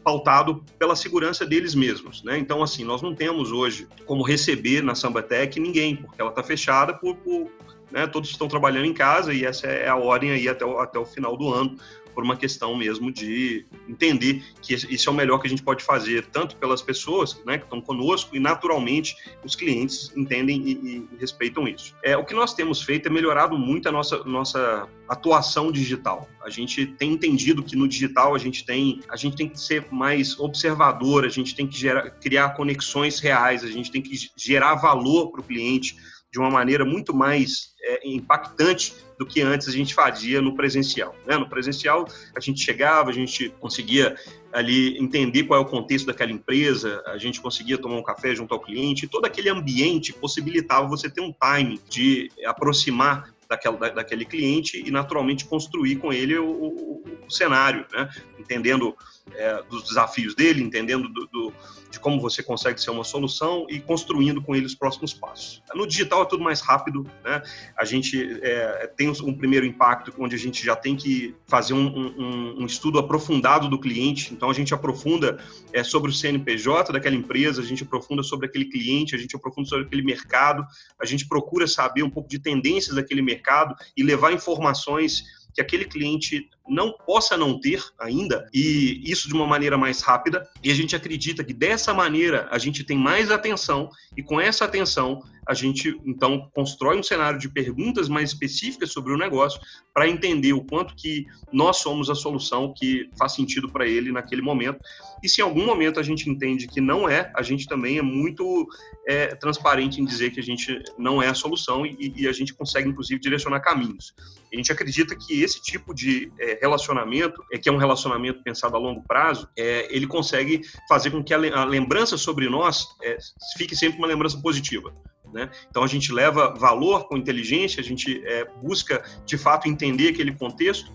pautado pela segurança deles mesmos, né? Então, assim, nós não temos hoje como receber na Sambatec ninguém, porque ela está fechada por, por né, todos estão trabalhando em casa e essa é a ordem aí até o, até o final do ano por uma questão mesmo de entender que isso é o melhor que a gente pode fazer, tanto pelas pessoas né, que estão conosco e, naturalmente, os clientes entendem e, e, respeitam isso. É, o que nós temos feito é melhorado muito a nossa, nossa atuação digital. A gente tem entendido que no digital a gente tem, a gente tem que ser mais observador, a gente tem que gerar, criar conexões reais, a gente tem que gerar valor para o cliente de uma maneira muito mais é, impactante do que antes a gente fazia no presencial. Né? No presencial, a gente chegava, a gente conseguia ali entender qual é o contexto daquela empresa, a gente conseguia tomar um café junto ao cliente, todo aquele ambiente possibilitava você ter um time de aproximar daquela, da, daquele cliente e naturalmente construir com ele o, o, o cenário, né? entendendo é, dos desafios dele, entendendo do, do, de como você consegue ser uma solução e construindo com ele os próximos passos. No digital é tudo mais rápido, né? A gente é, tem um primeiro impacto onde a gente já tem que fazer um, um, um estudo aprofundado do cliente, então a gente aprofunda é, sobre o CNPJ daquela empresa, a gente aprofunda sobre aquele cliente, a gente aprofunda sobre aquele mercado, a gente procura saber um pouco de tendências daquele mercado e levar informações que aquele cliente não possa não ter ainda, e isso de uma maneira mais rápida. E a gente acredita que dessa maneira a gente tem mais atenção, e com essa atenção a gente então constrói um cenário de perguntas mais específicas sobre o negócio para entender o quanto que nós somos a solução que faz sentido para ele naquele momento. E se em algum momento a gente entende que não é, a gente também é muito é, transparente em dizer que a gente não é a solução e, e, a gente consegue inclusive direcionar caminhos. A gente acredita que esse tipo de é, relacionamento, é, que é um relacionamento pensado a longo prazo, é, ele consegue fazer com que a, lembrança sobre nós é, fique sempre uma lembrança positiva. Né? Então a gente leva valor com inteligência, a gente é, busca de fato entender aquele contexto,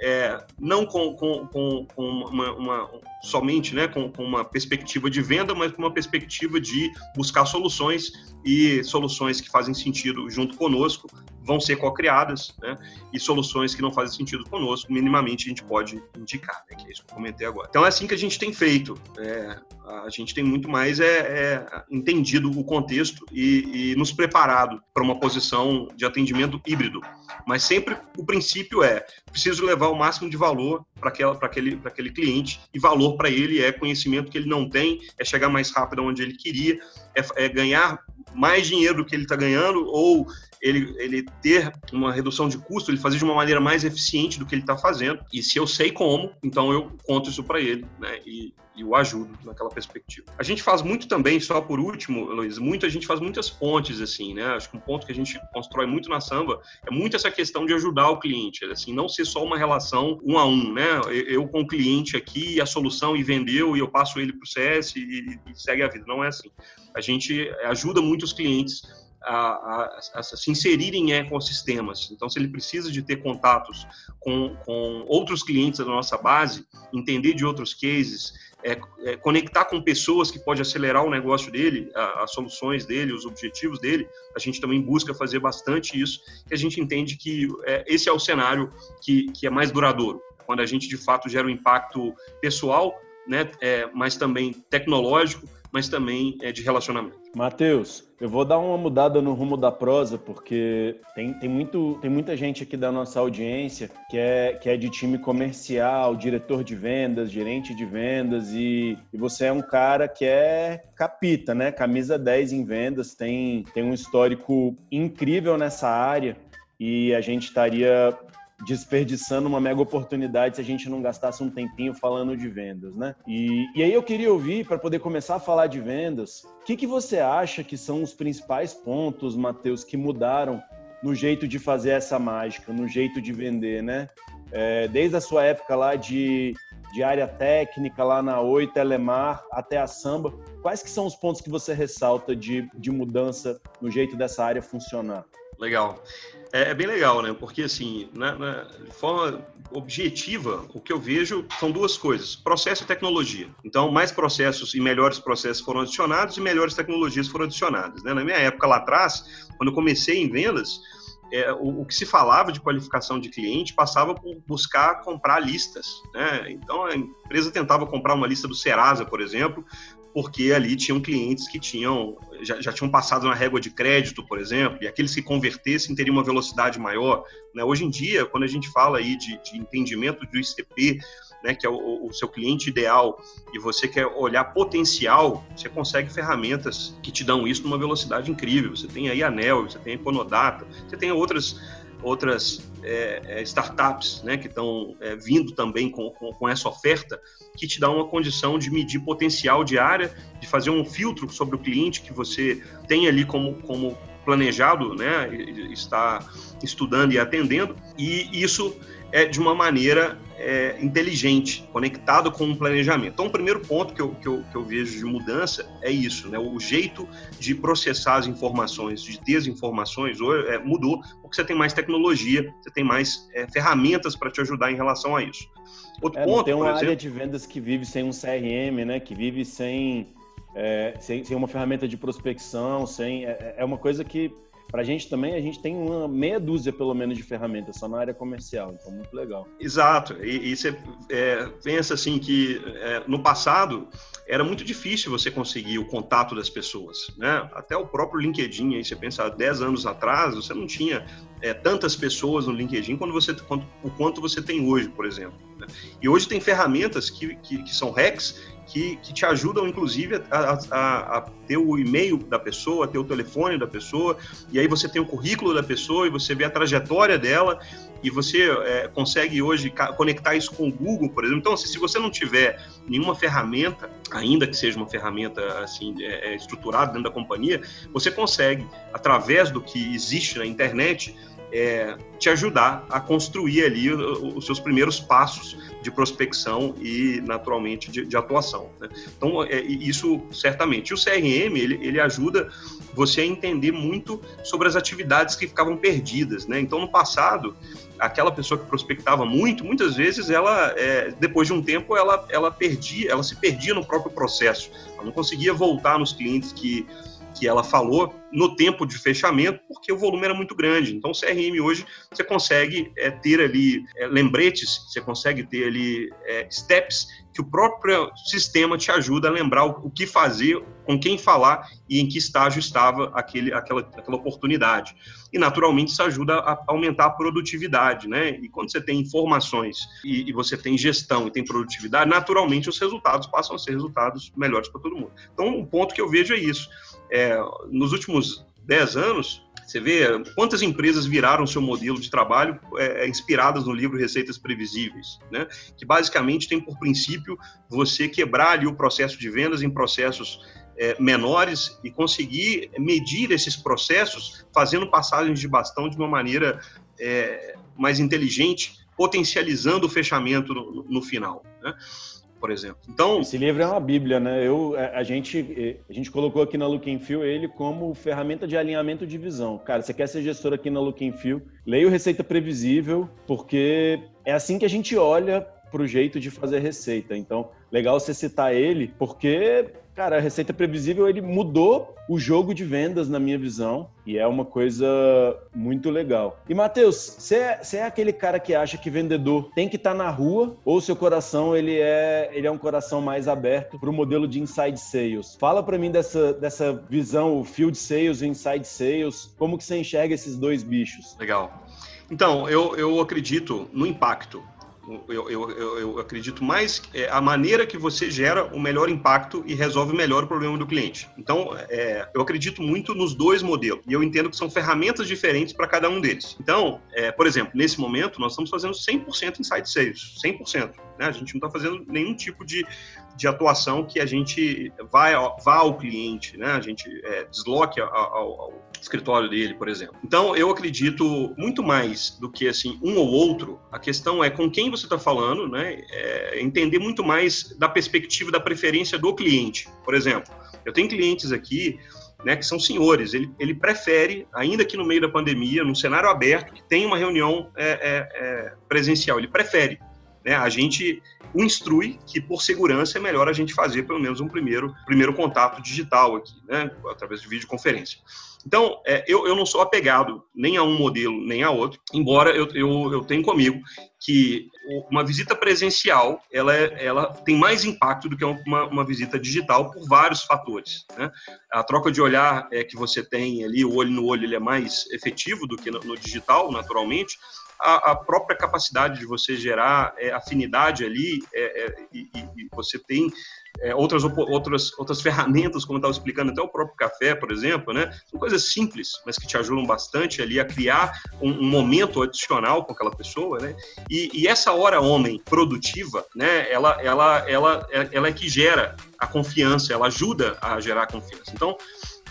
é, não com, com, com uma, uma, somente né, com, com, uma perspectiva de venda, mas com uma perspectiva de buscar soluções e soluções que fazem sentido junto conosco vão ser co-criadas, né? E soluções que não fazem sentido conosco, minimamente a gente pode indicar, né? Que é isso que eu comentei agora. Então é assim que a gente tem feito. É, a gente tem muito mais é, é entendido o contexto e, e nos preparado para uma posição de atendimento híbrido. Mas sempre o princípio é preciso levar o máximo de valor para aquele, aquele cliente e valor para ele é conhecimento que ele não tem, é chegar mais rápido onde ele queria, é, é ganhar mais dinheiro do que ele está ganhando ou ele, ele ter uma redução de custo, ele fazer de uma maneira mais eficiente do que ele está fazendo. E se eu sei como, então eu conto isso para ele, né? E, e o ajudo naquela perspectiva. A gente faz muito também, só por último, Luiz, muito, a gente faz muitas pontes, assim, né? Acho que um ponto que a gente constrói muito na Samba é muito essa questão de ajudar o cliente, assim, não ser só uma relação um a um, né? Eu com o cliente aqui, a solução e vendeu, e eu passo ele para o CS e, e segue a vida. Não é assim. A gente ajuda muitos clientes a, a, a, se inserir em ecossistemas. Então, se ele precisa de ter contatos com, com outros clientes da nossa base, entender de outros cases, é, é, conectar com pessoas que pode acelerar o negócio dele, as soluções dele, os objetivos dele, a gente também busca fazer bastante isso, que a gente entende que é, esse é o cenário que, que é mais duradouro, quando a gente de fato gera um impacto pessoal, né, é, mas também tecnológico, mas também é, de relacionamento. Matheus, eu vou dar uma mudada no rumo da prosa, porque tem, tem, muito, tem muita gente aqui da nossa audiência que é, que é de time comercial, diretor de vendas, gerente de vendas, e, e você é um cara que é capita, né? Camisa 10 em vendas, tem, tem um histórico incrível nessa área e a gente estaria desperdiçando uma mega oportunidade se a gente não gastasse um tempinho falando de vendas, né? E, e aí eu queria ouvir, para poder começar a falar de vendas, o que, que você acha que são os principais pontos, Matheus, que mudaram no jeito de fazer essa mágica, no jeito de vender, né? É, desde a sua época lá de, de área técnica, lá na Oi, Telemar, até a Samba, quais que são os pontos que você ressalta de, de mudança no jeito dessa área funcionar? Legal. É, é, bem legal, né? Porque, assim, na, na, de forma objetiva, o que eu vejo são duas coisas: processo e tecnologia. Então, mais processos e melhores processos foram adicionados e melhores tecnologias foram adicionadas. Né? Na minha época lá atrás, quando eu comecei em vendas, é, o, o, que se falava de qualificação de cliente passava por buscar comprar listas. Né? Então, a empresa tentava comprar uma lista do Serasa, por exemplo, porque ali tinham clientes que tinham já, já, tinham passado na régua de crédito, por exemplo, e aqueles que convertessem teriam uma velocidade maior. Né? Hoje em dia, quando a gente fala aí de, de entendimento do ICP, né, que é o, o, seu cliente ideal, e você quer olhar potencial, você consegue ferramentas que te dão isso numa velocidade incrível. Você tem aí a Nel, você tem a Econodata, você tem outras outras é, é, startups né, que estão é, vindo também com, com, com, essa oferta, que te dá uma condição de medir potencial de área, de fazer um filtro sobre o cliente que você tem ali como, como planejado, né, está estudando e atendendo, e isso é de uma maneira é, inteligente, conectado com um planejamento. Então, o primeiro ponto que eu, que, eu, que eu vejo de mudança é isso, né? O jeito de processar as informações, de ter as informações, é, mudou, porque você tem mais tecnologia, você tem mais é, ferramentas para te ajudar em relação a isso. Outro é, ponto, tem uma exemplo, área de vendas que vive sem um CRM, né? Que vive sem, é, sem, sem uma ferramenta de prospecção, sem é, é uma coisa que para a gente também, a gente tem uma meia dúzia, pelo menos, de ferramentas só na área comercial, então muito legal. Exato, e, e você é, pensa assim que é, no passado era muito difícil você conseguir o contato das pessoas, né? Até o próprio LinkedIn, aí você pensa, há 10 anos atrás, você não tinha é, tantas pessoas no LinkedIn quanto você, quanto, o quanto você tem hoje, por exemplo. Né? E hoje tem ferramentas que, que, que são hacks que, que, te ajudam, inclusive, a, a, a, ter o e-mail da pessoa, ter o telefone da pessoa, e aí você tem o currículo da pessoa e você vê a trajetória dela e você é, consegue hoje conectar isso com o Google, por exemplo. Então, se, se você não tiver nenhuma ferramenta, ainda que seja uma ferramenta assim é, é, estruturada dentro da companhia, você consegue, através do que existe na internet, é, te ajudar a construir ali os seus primeiros passos de prospecção e, naturalmente, de, de atuação. Né? Então, é, isso certamente. E o CRM, ele, ele ajuda você a entender muito sobre as atividades que ficavam perdidas. Né? Então, no passado, aquela pessoa que prospectava muito, muitas vezes ela, é, depois de um tempo, ela, ela perdia, ela se perdia no próprio processo. Ela não conseguia voltar nos clientes que que ela falou no tempo de fechamento, porque o volume era muito grande. Então, o CRM hoje você consegue é, ter ali é, lembretes, você consegue ter ali é, steps que o próprio sistema te ajuda a lembrar o, o, que fazer, com quem falar e em que estágio estava aquele, aquela, aquela oportunidade. E, naturalmente, isso ajuda a aumentar a produtividade, né? E quando você tem informações e, e você tem gestão e tem produtividade, naturalmente os resultados passam a ser resultados melhores para todo mundo. Então, um ponto que eu vejo é isso é, nos últimos 10 anos, você vê quantas empresas viraram seu modelo de trabalho é, é, inspiradas no livro Receitas Previsíveis, né? que basicamente tem por princípio você quebrar ali o processo de vendas em processos é, menores e conseguir medir esses processos fazendo passagens de bastão de uma maneira é, mais inteligente, potencializando o fechamento no, no final. Né? Por exemplo. Então, esse livro é uma bíblia, né? Eu a gente a gente colocou aqui na Looking Feel ele como ferramenta de alinhamento de visão. Cara, você quer ser gestor aqui na Looking Feel, leia o Receita Previsível, porque é assim que a gente olha para o jeito de fazer receita. Então, legal você citar ele, porque cara, a receita previsível ele mudou o jogo de vendas na minha visão e é uma coisa muito legal. E Matheus, você é, é, aquele cara que acha que vendedor tem que estar tá na rua ou seu coração ele é ele é um coração mais aberto para o modelo de inside sales? Fala para mim dessa, dessa visão, o field sales e inside sales, como que você enxerga esses dois bichos? Legal. Então, eu, eu acredito no impacto eu, eu, eu, acredito mais é, a maneira que você gera o melhor impacto e resolve melhor o problema do cliente. Então, é, eu acredito muito nos dois modelos e eu entendo que são ferramentas diferentes para cada um deles. Então, é, por exemplo, nesse momento, nós estamos fazendo 100% inside sales, 100%. Né? A gente não está fazendo nenhum tipo de, de atuação que a gente vai, vá ao cliente, né? a gente é, desloque ao, ao escritório dele, por exemplo. Então, eu acredito muito mais do que assim um ou outro. A questão é com quem você está falando, né? É entender muito mais da perspectiva da preferência do cliente. Por exemplo, eu tenho clientes aqui né, que são senhores. Ele, ele prefere, ainda que no meio da pandemia, num cenário aberto, que tem uma reunião é, é, é, presencial, ele prefere. Né, a gente o instrui que, por segurança, é melhor a gente fazer pelo menos um primeiro, primeiro contato digital aqui, né, através de videoconferência. Então, é, eu, eu não sou apegado nem a um modelo nem a outro, embora eu, eu, eu tenha comigo que uma visita presencial ela, é, ela tem mais impacto do que uma, uma visita digital por vários fatores. Né? A troca de olhar é, que você tem ali, o olho no olho, ele é mais efetivo do que no, no digital, naturalmente, a, a, própria capacidade de você gerar é, afinidade ali é, é, e, e, você tem é, outras, outras, outras ferramentas, como eu estava explicando, até o próprio café, por exemplo, né? São coisas simples, mas que te ajudam bastante ali a criar um, um momento adicional com aquela pessoa, né? E, e, essa hora homem produtiva, né? Ela, ela, ela, ela é que gera a confiança, ela ajuda a gerar a confiança. Então,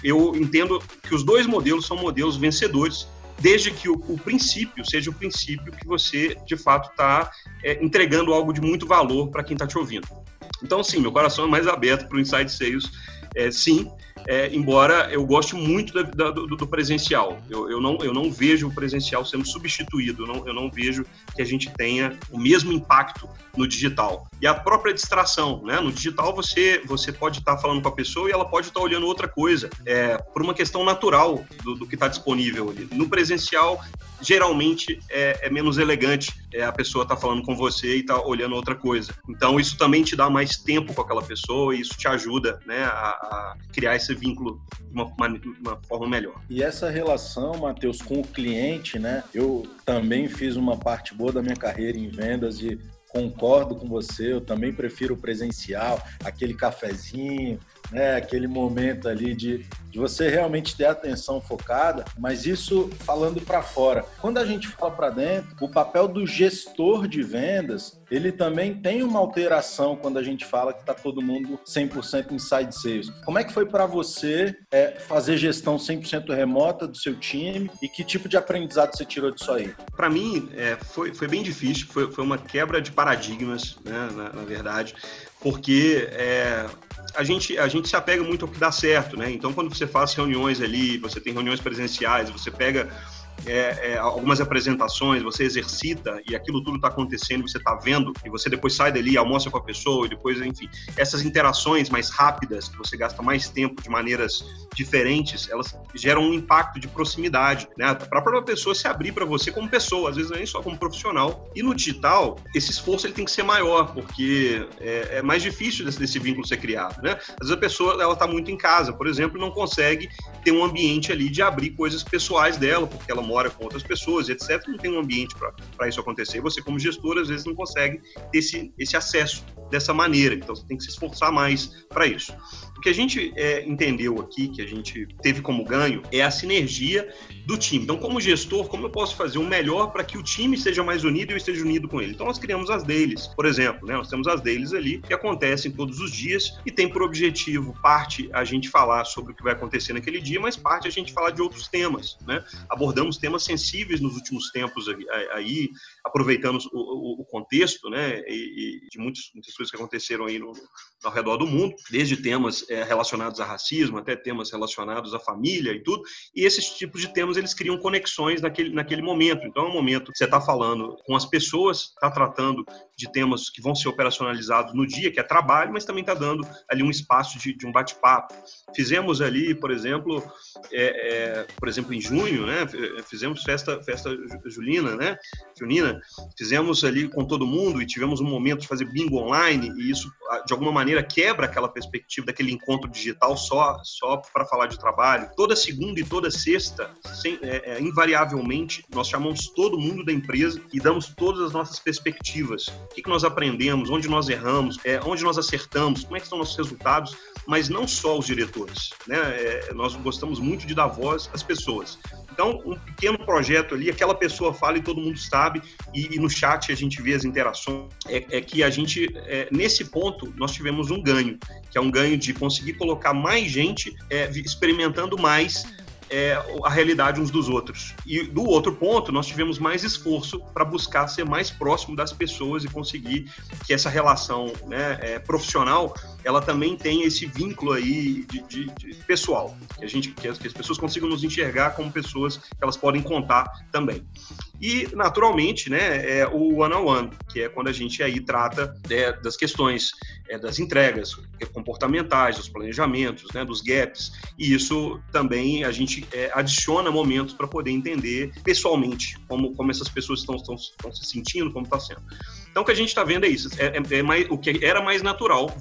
eu entendo que os dois modelos são modelos vencedores desde que o, o, princípio seja o princípio que você, de fato, está é, entregando algo de muito valor para quem está te ouvindo. Então, sim, meu coração é mais aberto para o Inside Sales, é, sim, é, embora eu goste muito da, da, do, do, presencial. Eu, eu, não, eu não vejo o presencial sendo substituído, eu não, eu não vejo que a gente tenha o mesmo impacto no digital. E a própria distração, né? No digital você, você pode estar tá falando com a pessoa e ela pode estar tá olhando outra coisa, é, por uma questão natural do, do que está disponível ali. No presencial, geralmente é, é menos elegante é, a pessoa estar tá falando com você e tá olhando outra coisa. Então isso também te dá mais tempo com aquela pessoa e isso te ajuda, né, a, a criar esse vínculo de uma, uma, forma melhor. E essa relação, Matheus, com o cliente, né? Eu também fiz uma parte boa da minha carreira em vendas e concordo com você, eu também prefiro o presencial, aquele cafezinho, né, aquele momento ali de, de você realmente ter atenção focada, mas isso falando para fora. Quando a gente fala para dentro, o papel do gestor de vendas, ele também tem uma alteração quando a gente fala que está todo mundo 100% inside sales. Como é que foi para você é, fazer gestão 100% remota do seu time e que tipo de aprendizado você tirou disso aí? Para mim, é, foi, foi bem difícil, foi, foi uma quebra de paradigmas, né, na, na verdade, porque é, a gente, a gente se apega muito ao que dá certo, né? Então, quando você faz reuniões ali, você tem reuniões presenciais, você pega é, é, algumas apresentações, você exercita e aquilo tudo está acontecendo, você está vendo, e você depois sai dali, almoça com a pessoa, e depois, enfim, essas interações mais rápidas, que você gasta mais tempo de maneiras diferentes, elas geram um impacto de proximidade, né? Para a própria pessoa se abrir para você como pessoa, às vezes nem só como profissional. E no digital, esse esforço ele tem que ser maior, porque é, é mais difícil desse, desse, vínculo ser criado, né? Às vezes a pessoa ela está muito em casa, por exemplo, e não consegue ter um ambiente ali de abrir coisas pessoais dela, porque ela mora com outras pessoas, etc. Não tem um ambiente para isso acontecer. Você, como gestor, às vezes não consegue ter esse, esse acesso dessa maneira. Então, você tem que se esforçar mais para isso. O que a gente é, entendeu aqui, que a gente teve como ganho, é a sinergia do time. Então, como gestor, como eu posso fazer o melhor para que o time seja mais unido e eu esteja unido com ele? Então, nós criamos as deles, por exemplo, né? Nós temos as deles ali que acontecem todos os dias e tem por objetivo, parte, a gente falar sobre o que vai acontecer naquele dia, mas parte a gente falar de outros temas, né? Abordamos temas sensíveis nos últimos tempos aí, aproveitando o, o, contexto, né? E, e de muitas, muitas coisas que aconteceram aí no, ao redor do mundo, desde temas é, relacionados a racismo, até temas relacionados à família e tudo. E esses tipos de temas eles criam conexões naquele, naquele momento. Então, é um momento que você está falando com as pessoas, está tratando de temas que vão ser operacionalizados no dia, que é trabalho, mas também está dando ali um espaço de, de um bate-papo. Fizemos ali, por exemplo, é, é, por exemplo, em junho, né, fizemos festa, festa julina, né, junina, fizemos ali com todo mundo e tivemos um momento de fazer bingo online e isso, de alguma maneira, quebra aquela perspectiva daquele encontro digital só, só para falar de trabalho. Toda segunda e toda sexta, sem, é, é, invariavelmente, nós chamamos todo mundo da empresa e damos todas as nossas perspectivas. O que, que nós aprendemos, onde nós erramos, é, onde nós acertamos, como é que estão nossos resultados, mas não só os diretores. Né? É, nós gostamos muito de dar voz às pessoas. Então, um pequeno projeto ali, aquela pessoa fala e todo mundo sabe, e, e no chat a gente vê as interações. É, é que a gente, é, nesse ponto, nós tivemos um ganho, que é um ganho de conseguir colocar mais gente é, experimentando mais é, a realidade uns dos outros. E do outro ponto, nós tivemos mais esforço para buscar ser mais próximo das pessoas e conseguir que essa relação né, é, profissional ela também tem esse vínculo aí de, de, de pessoal, que a gente que as, que as, pessoas consigam nos enxergar como pessoas que elas podem contar também. E, naturalmente, né, é o one-on-one, que é quando a gente aí trata é, das questões é, das entregas comportamentais, dos planejamentos, né, dos gaps, e isso também a gente é, adiciona momentos para poder entender pessoalmente como, como essas pessoas estão, estão, estão se sentindo, como está sendo. Então, o que a gente está vendo é isso. É, é, é, mais, o que era mais natural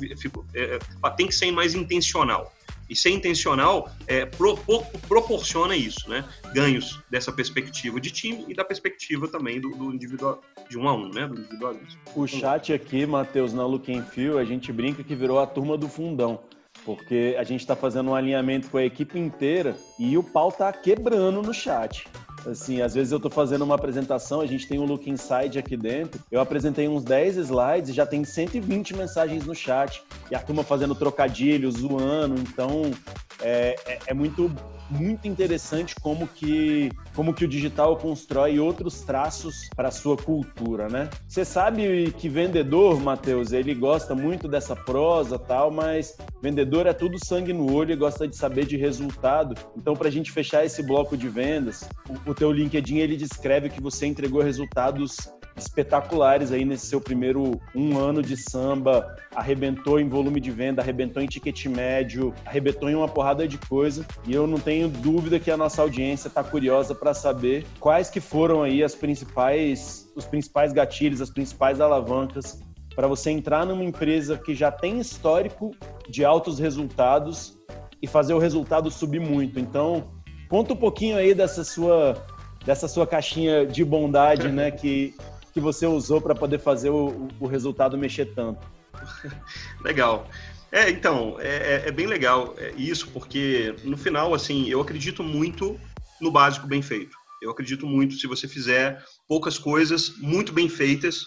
tem que ser mais intencional. E ser intencional é, pro, pro, proporciona isso, né? Ganhos dessa perspectiva de time e da perspectiva também do, do individual, de um a um, né? Do individualismo. O chat aqui, Matheus, na Look and Feel, a gente brinca que virou a turma do fundão porque a gente está fazendo um alinhamento com a equipe inteira e o pau tá quebrando no chat. Assim, às vezes eu estou fazendo uma apresentação, a gente tem um look inside aqui dentro. Eu apresentei uns 10 slides e já tem 120 mensagens no chat. E a turma fazendo trocadilhos, zoando. Então, é, é, é muito muito interessante como que, como que o digital constrói outros traços para a sua cultura, né? Você sabe que vendedor, Matheus, ele gosta muito dessa prosa tal, mas vendedor é tudo sangue no olho e gosta de saber de resultado. Então, para a gente fechar esse bloco de vendas, o, o teu LinkedIn ele descreve que você entregou resultados espetaculares aí nesse seu primeiro um ano de samba, arrebentou em volume de venda, arrebentou em ticket médio, arrebentou em uma porrada de coisa. E eu não tenho dúvida que a nossa audiência está curiosa para saber quais que foram aí as principais, os principais gatilhos, as principais alavancas para você entrar numa empresa que já tem histórico de altos resultados e fazer o resultado subir muito. Então, conta um pouquinho aí dessa sua dessa sua caixinha de bondade, né, que, que você usou para poder fazer o, o resultado mexer tanto. Legal. É, então, é, é, é bem legal é, isso, porque no final, assim, eu acredito muito no básico bem feito. Eu acredito muito, se você fizer poucas coisas muito bem feitas,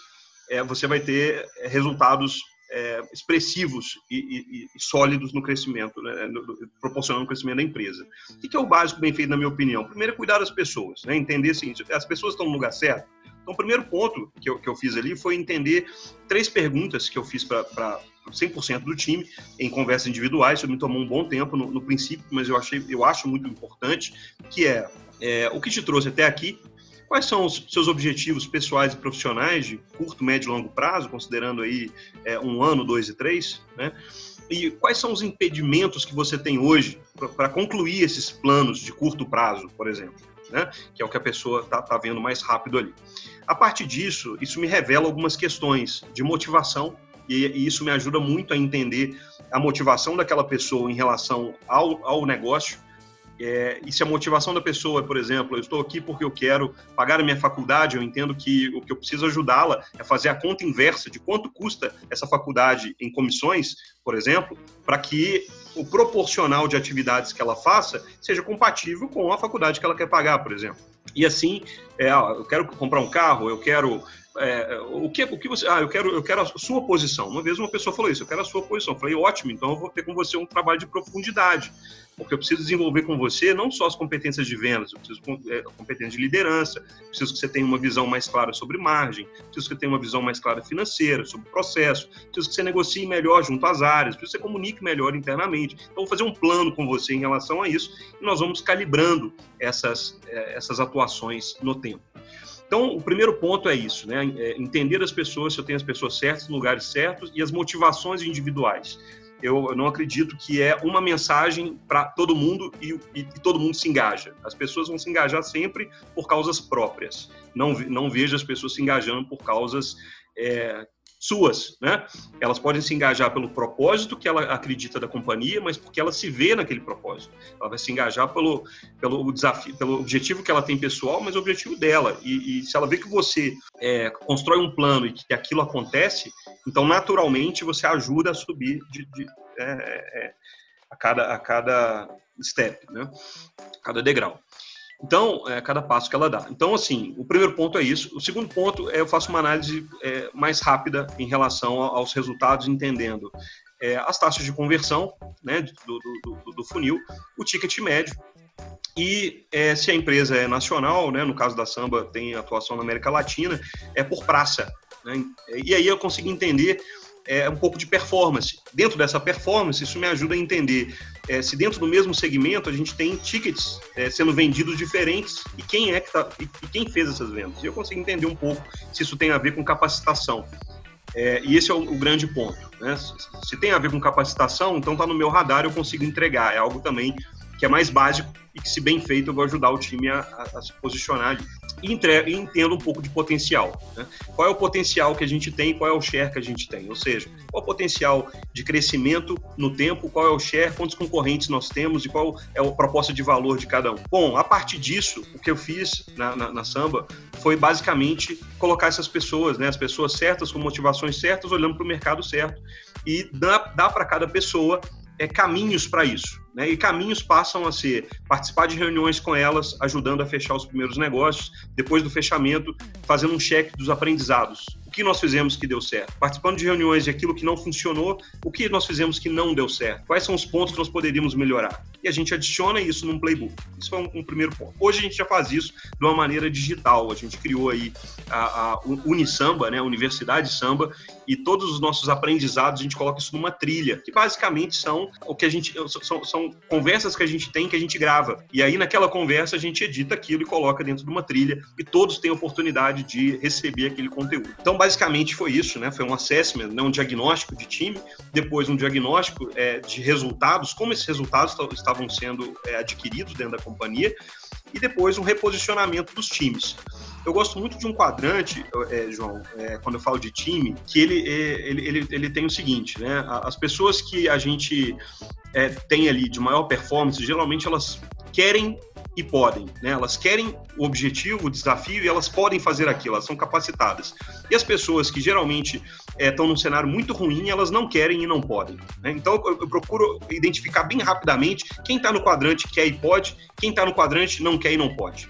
é, você vai ter é, resultados é, expressivos e, e, e, sólidos no crescimento, né, no, proporcionando o crescimento da empresa. O que é o básico bem feito, na minha opinião? Primeiro, cuidar das pessoas, né, entender o seguinte, as pessoas estão no lugar certo. Então, o primeiro ponto que eu, que eu fiz ali foi entender três perguntas que eu fiz para 100% do time em conversas individuais. Isso me tomou um bom tempo no, no princípio, mas eu, achei, eu acho muito importante, que é, é o que te trouxe até aqui, Quais são os seus objetivos pessoais e profissionais de curto, médio e longo prazo, considerando aí é, um ano, dois e três, né? E quais são os impedimentos que você tem hoje para concluir esses planos de curto prazo, por exemplo, né? Que é o que a pessoa está tá vendo mais rápido ali. A partir disso, isso me revela algumas questões de motivação e, e isso me ajuda muito a entender a motivação daquela pessoa em relação ao, ao negócio é, e se a motivação da pessoa, por exemplo, eu estou aqui porque eu quero pagar a minha faculdade, eu entendo que o que eu preciso ajudá-la é fazer a conta inversa de quanto custa essa faculdade em comissões, por exemplo, para que o proporcional de atividades que ela faça seja compatível com a faculdade que ela quer pagar, por exemplo. E assim, é, eu quero comprar um carro, eu quero é, o que o que você ah eu quero eu quero a sua posição uma vez uma pessoa falou isso eu quero a sua posição eu falei ótimo então eu vou ter com você um trabalho de profundidade porque eu preciso desenvolver com você não só as competências de vendas, eu preciso é, competências de liderança, preciso que você tenha uma visão mais clara sobre margem, preciso que você tenha uma visão mais clara financeira, sobre processo, preciso que você negocie melhor junto às áreas, preciso que você comunique melhor internamente. Então, vou fazer um plano com você em relação a isso e nós vamos calibrando essas, é, essas atuações no tempo. Então, o primeiro ponto é isso, né? É entender as pessoas, se eu tenho as pessoas certas, lugares certos e as motivações individuais eu não acredito que é uma mensagem para todo mundo e, e, e, todo mundo se engaja. As pessoas vão se engajar sempre por causas próprias. Não, não vejo as pessoas se engajando por causas é, suas, né? Elas podem se engajar pelo propósito que ela acredita da companhia, mas porque ela se vê naquele propósito. Ela vai se engajar pelo, pelo desafio, pelo objetivo que ela tem pessoal, mas o objetivo dela. E, e se ela vê que você é, constrói um plano e que aquilo acontece, então naturalmente você ajuda a subir de, de é, é, é a cada a cada step, né? A cada degrau. Então, é, cada passo que ela dá. Então, assim, o primeiro ponto é isso. O segundo ponto é eu faço uma análise é, mais rápida em relação aos resultados, entendendo é, as taxas de conversão né, do, do, do, funil, o ticket médio. E é, se a empresa é nacional, né, no caso da Samba tem atuação na América Latina, é por praça. Né? E aí eu consigo entender é, um pouco de performance. Dentro dessa performance, isso me ajuda a entender é, se dentro do mesmo segmento a gente tem tickets é, sendo vendidos diferentes e quem é que tá, e, e, quem fez essas vendas. E eu consigo entender um pouco se isso tem a ver com capacitação. É, e esse é o, o grande ponto. Né? Se, se, tem a ver com capacitação, então está no meu radar, eu consigo entregar. É algo também que é mais básico e que, se bem feito, eu vou ajudar o time a, a, a se posicionar ali e, entenda um pouco de potencial. Né? Qual é o potencial que a gente tem, qual é o share que a gente tem? Ou seja, qual é o potencial de crescimento no tempo, qual é o share, quantos concorrentes nós temos e qual é a proposta de valor de cada um. Bom, a partir disso, o que eu fiz na, na, na Samba foi basicamente colocar essas pessoas, né, as pessoas certas, com motivações certas, olhando para o mercado certo e dar, dar para cada pessoa é, caminhos para isso. Né? E caminhos passam a ser participar de reuniões com elas, ajudando a fechar os primeiros negócios, depois do fechamento, fazendo um cheque dos aprendizados. Que nós fizemos que deu certo? Participando de reuniões de aquilo que não funcionou, o que nós fizemos que não deu certo? Quais são os pontos que nós poderíamos melhorar? E a gente adiciona isso num playbook. Isso é um, um primeiro ponto. Hoje a gente já faz isso de uma maneira digital. A gente criou aí a, a Unisamba, né, a Universidade Samba, e todos os nossos aprendizados a gente coloca isso numa trilha, que basicamente são o que a gente são, são conversas que a gente tem que a gente grava. E aí naquela conversa a gente edita aquilo e coloca dentro de uma trilha e todos têm a oportunidade de receber aquele conteúdo. Então basicamente foi isso, né? Foi um assessment, né? um diagnóstico de time, depois um diagnóstico é, de resultados, como esses resultados estavam sendo é, adquiridos dentro da companhia e depois um reposicionamento dos times. Eu gosto muito de um quadrante, é, João, é, quando eu falo de time, que ele, é, ele, ele, ele tem o seguinte, né? As pessoas que a gente é, tem ali de maior performance, geralmente elas querem e podem, né? Elas querem o objetivo, o desafio e elas podem fazer aquilo, elas são capacitadas. E as pessoas que geralmente estão é, num cenário muito ruim, elas não querem e não podem. Né? Então eu, eu, procuro identificar bem rapidamente quem está no quadrante quer e pode, quem está no quadrante não quer e não pode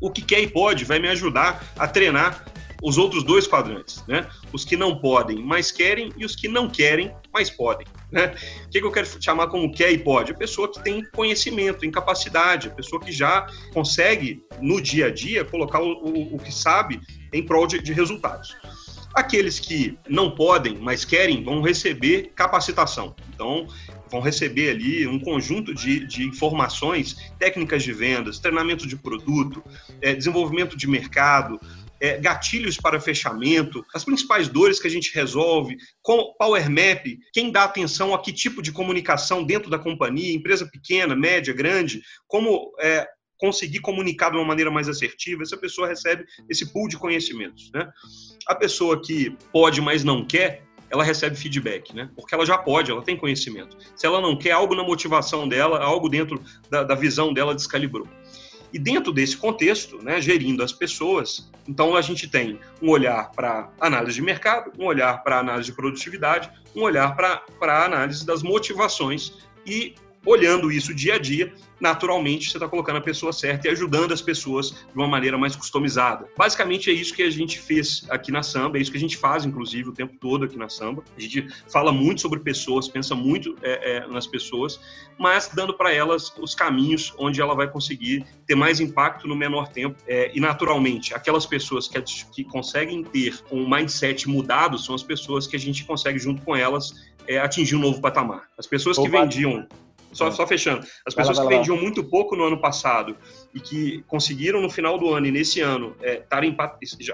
o que quer e pode vai me ajudar a treinar os outros dois quadrantes, né? Os que não podem, mas querem, e os que não querem, mas podem. Né? O que, eu quero chamar como quer e pode? A pessoa que tem conhecimento, incapacidade, a pessoa que já consegue, no dia a dia, colocar o, o, o que sabe em prol de, de resultados. Aqueles que não podem, mas querem, vão receber capacitação. Então, vão receber ali um conjunto de, de informações, técnicas de vendas, treinamento de produto, é, desenvolvimento de mercado, é, gatilhos para fechamento, as principais dores que a gente resolve, com Power Map, quem dá atenção a que tipo de comunicação dentro da companhia, empresa pequena, média, grande, como é, conseguir comunicar de uma maneira mais assertiva, essa pessoa recebe esse pool de conhecimentos. Né? A pessoa que pode, mas não quer, ela recebe feedback, né? Porque ela já pode, ela tem conhecimento. Se ela não quer algo na motivação dela, algo dentro da, da visão dela descalibrou. E dentro desse contexto, né, gerindo as pessoas, então a gente tem um olhar para análise de mercado, um olhar para análise de produtividade, um olhar para análise das motivações e olhando isso dia a dia, naturalmente você está colocando a pessoa certa e ajudando as pessoas de uma maneira mais customizada. Basicamente é isso que a gente fez aqui na Samba, é isso que a gente faz, inclusive, o tempo todo aqui na Samba. A gente fala muito sobre pessoas, pensa muito é, é, nas pessoas, mas dando para elas os caminhos onde ela vai conseguir ter mais impacto no menor tempo. É, e, naturalmente, aquelas pessoas que, que conseguem ter um mindset mudado são as pessoas que a gente consegue, junto com elas, é, atingir um novo patamar. As pessoas que vendiam só, só fechando. As pessoas lá, que vendiam muito pouco no ano passado e que conseguiram no final do ano e nesse ano é, tarem,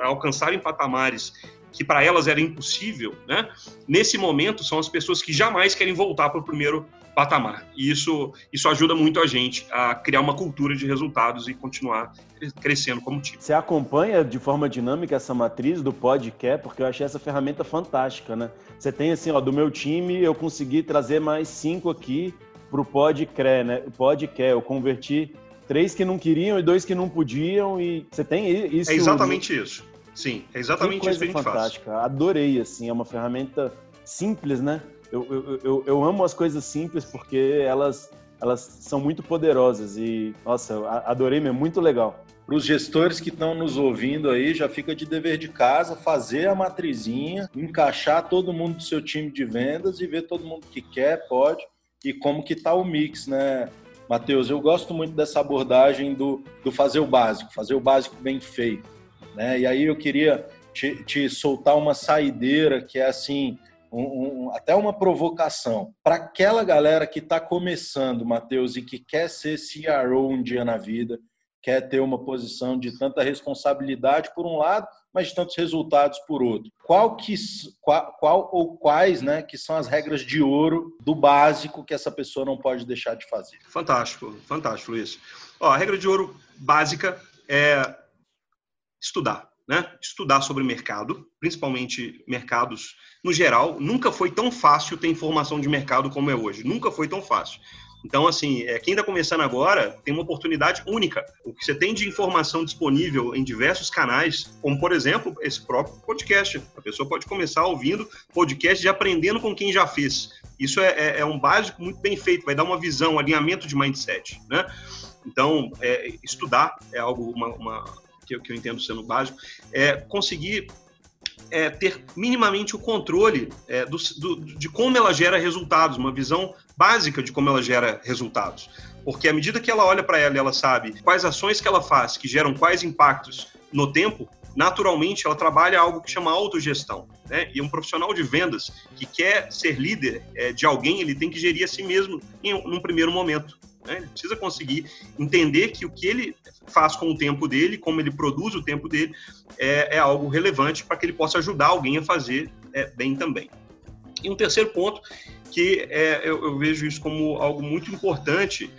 alcançarem patamares que para elas era impossível, né? Nesse momento são as pessoas que jamais querem voltar para o primeiro patamar. E isso, isso ajuda muito a gente a criar uma cultura de resultados e continuar crescendo como time. Você acompanha de forma dinâmica essa matriz do podcast, porque eu achei essa ferramenta fantástica, né? Você tem assim, ó, do meu time eu consegui trazer mais cinco aqui para o Podcre, né? O Podcre, eu converti três que não queriam e dois que não podiam e você tem isso. É exatamente isso. Sim, é exatamente isso que a gente fantástica. faz. Adorei, assim, é uma ferramenta simples, né? Eu, eu, eu, eu, amo as coisas simples porque elas, elas são muito poderosas e, nossa, adorei mesmo, muito legal. Para os gestores que estão nos ouvindo aí, já fica de dever de casa fazer a matrizinha, encaixar todo mundo do seu time de vendas e ver todo mundo que quer, pode e como que está o mix, né, Matheus? Eu gosto muito dessa abordagem do, do fazer o básico, fazer o básico bem feito. Né? E aí eu queria te, te soltar uma saideira que é assim, um, um, até uma provocação. Para aquela galera que está começando, Matheus, e que quer ser CRO um dia na vida, quer ter uma posição de tanta responsabilidade por um lado, mas tantos resultados por outro. Qual que qual, qual, ou quais, né, que são as regras de ouro do básico que essa pessoa não pode deixar de fazer? Fantástico, fantástico, Luiz. Ó, a regra de ouro básica é estudar, né? Estudar sobre mercado, principalmente mercados no geral. Nunca foi tão fácil ter informação de mercado como é hoje. Nunca foi tão fácil. Então, assim, é, quem está começando agora tem uma oportunidade única. O que você tem de informação disponível em diversos canais, como, por exemplo, esse próprio podcast. A pessoa pode começar ouvindo podcast e aprendendo com quem já fez. Isso é, é, é um básico muito bem feito, vai dar uma visão, um alinhamento de mindset, né? Então, é, estudar é algo uma, uma, que, que eu entendo sendo básico, é conseguir é, ter minimamente o controle é, do, do, de como ela gera resultados, uma visão básica de como ela gera resultados. Porque à medida que ela olha para ela e ela sabe quais ações que ela faz que geram quais impactos no tempo, naturalmente ela trabalha algo que chama autogestão. Né? E um profissional de vendas que quer ser líder é, de alguém, ele tem que gerir a si mesmo em um primeiro momento. Né? Ele precisa conseguir entender que o que ele faz com o tempo dele, como ele produz o tempo dele, é, é algo relevante para que ele possa ajudar alguém a fazer é, bem também. E um terceiro ponto, que é, eu, eu vejo isso como algo muito importante,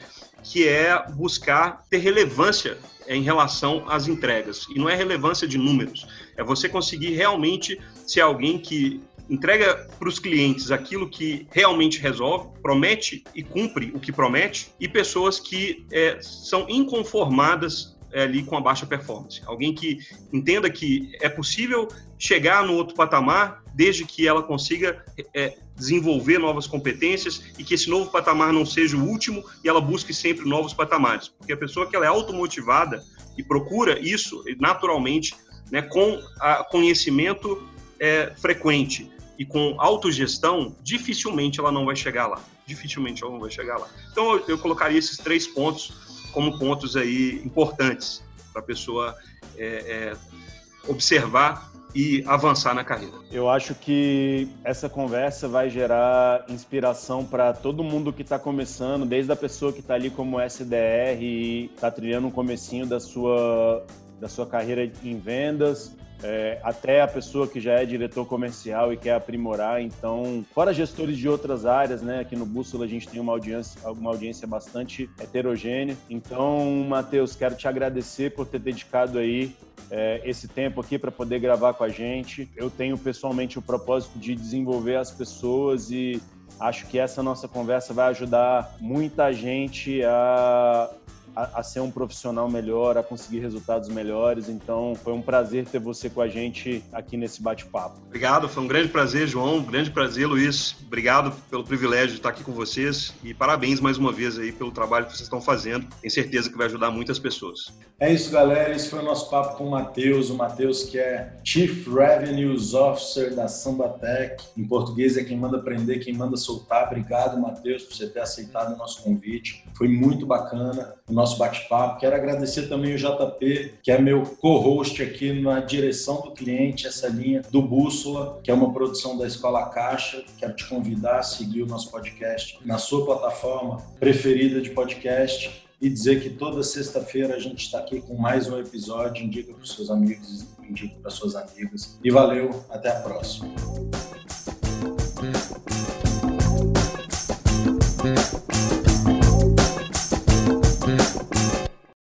que é buscar ter relevância em relação às entregas. E não é relevância de números, é você conseguir realmente ser alguém que entrega para os clientes aquilo que realmente resolve, promete e cumpre o que promete, e pessoas que é, são inconformadas é, ali com a baixa performance. Alguém que entenda que é possível chegar no outro patamar desde que ela consiga é, desenvolver novas competências e que esse novo patamar não seja o último e ela busque sempre novos patamares. Porque a pessoa que ela é automotivada e procura isso naturalmente, né, com conhecimento é, frequente e com autogestão, dificilmente ela não vai chegar lá. Dificilmente ela não vai chegar lá. Então eu, eu colocaria esses três pontos como pontos aí importantes para a pessoa é, é, observar e avançar na carreira. Eu acho que essa conversa vai gerar inspiração para todo mundo que está começando, desde a pessoa que está ali como SDR e está trilhando um comecinho da sua da sua carreira em vendas, é, até a pessoa que já é diretor comercial e quer aprimorar. Então, fora gestores de outras áreas, né? Aqui no Bússola a gente tem uma audiência, uma audiência bastante heterogênea. Então, Matheus, quero te agradecer por ter dedicado aí é, esse tempo aqui para poder gravar com a gente. Eu tenho pessoalmente o propósito de desenvolver as pessoas e acho que essa nossa conversa vai ajudar muita gente a a, a, ser um profissional melhor, a conseguir resultados melhores. Então, foi um prazer ter você com a gente aqui nesse bate-papo. Obrigado, foi um grande prazer, João, um grande prazer, Luiz. Obrigado pelo privilégio de estar aqui com vocês e parabéns mais uma vez aí pelo trabalho que vocês estão fazendo. Tenho certeza que vai ajudar muitas pessoas. É isso, galera. Esse foi o nosso papo com o Matheus. O Matheus, que é Chief Revenues Officer da Sambatec. Em português é quem manda aprender, quem manda soltar. Obrigado, Matheus, por você ter aceitado o nosso convite. Foi muito bacana. O nosso bate-papo. Quero agradecer também o JP, que é meu co-host aqui na direção do cliente, essa linha do Bússola, que é uma produção da Escola Caixa. Quero te convidar a seguir o nosso podcast na sua plataforma preferida de podcast e dizer que toda sexta-feira a gente está aqui com mais um episódio. Indica para os seus amigos, indica para suas amigas. E valeu, até a próxima.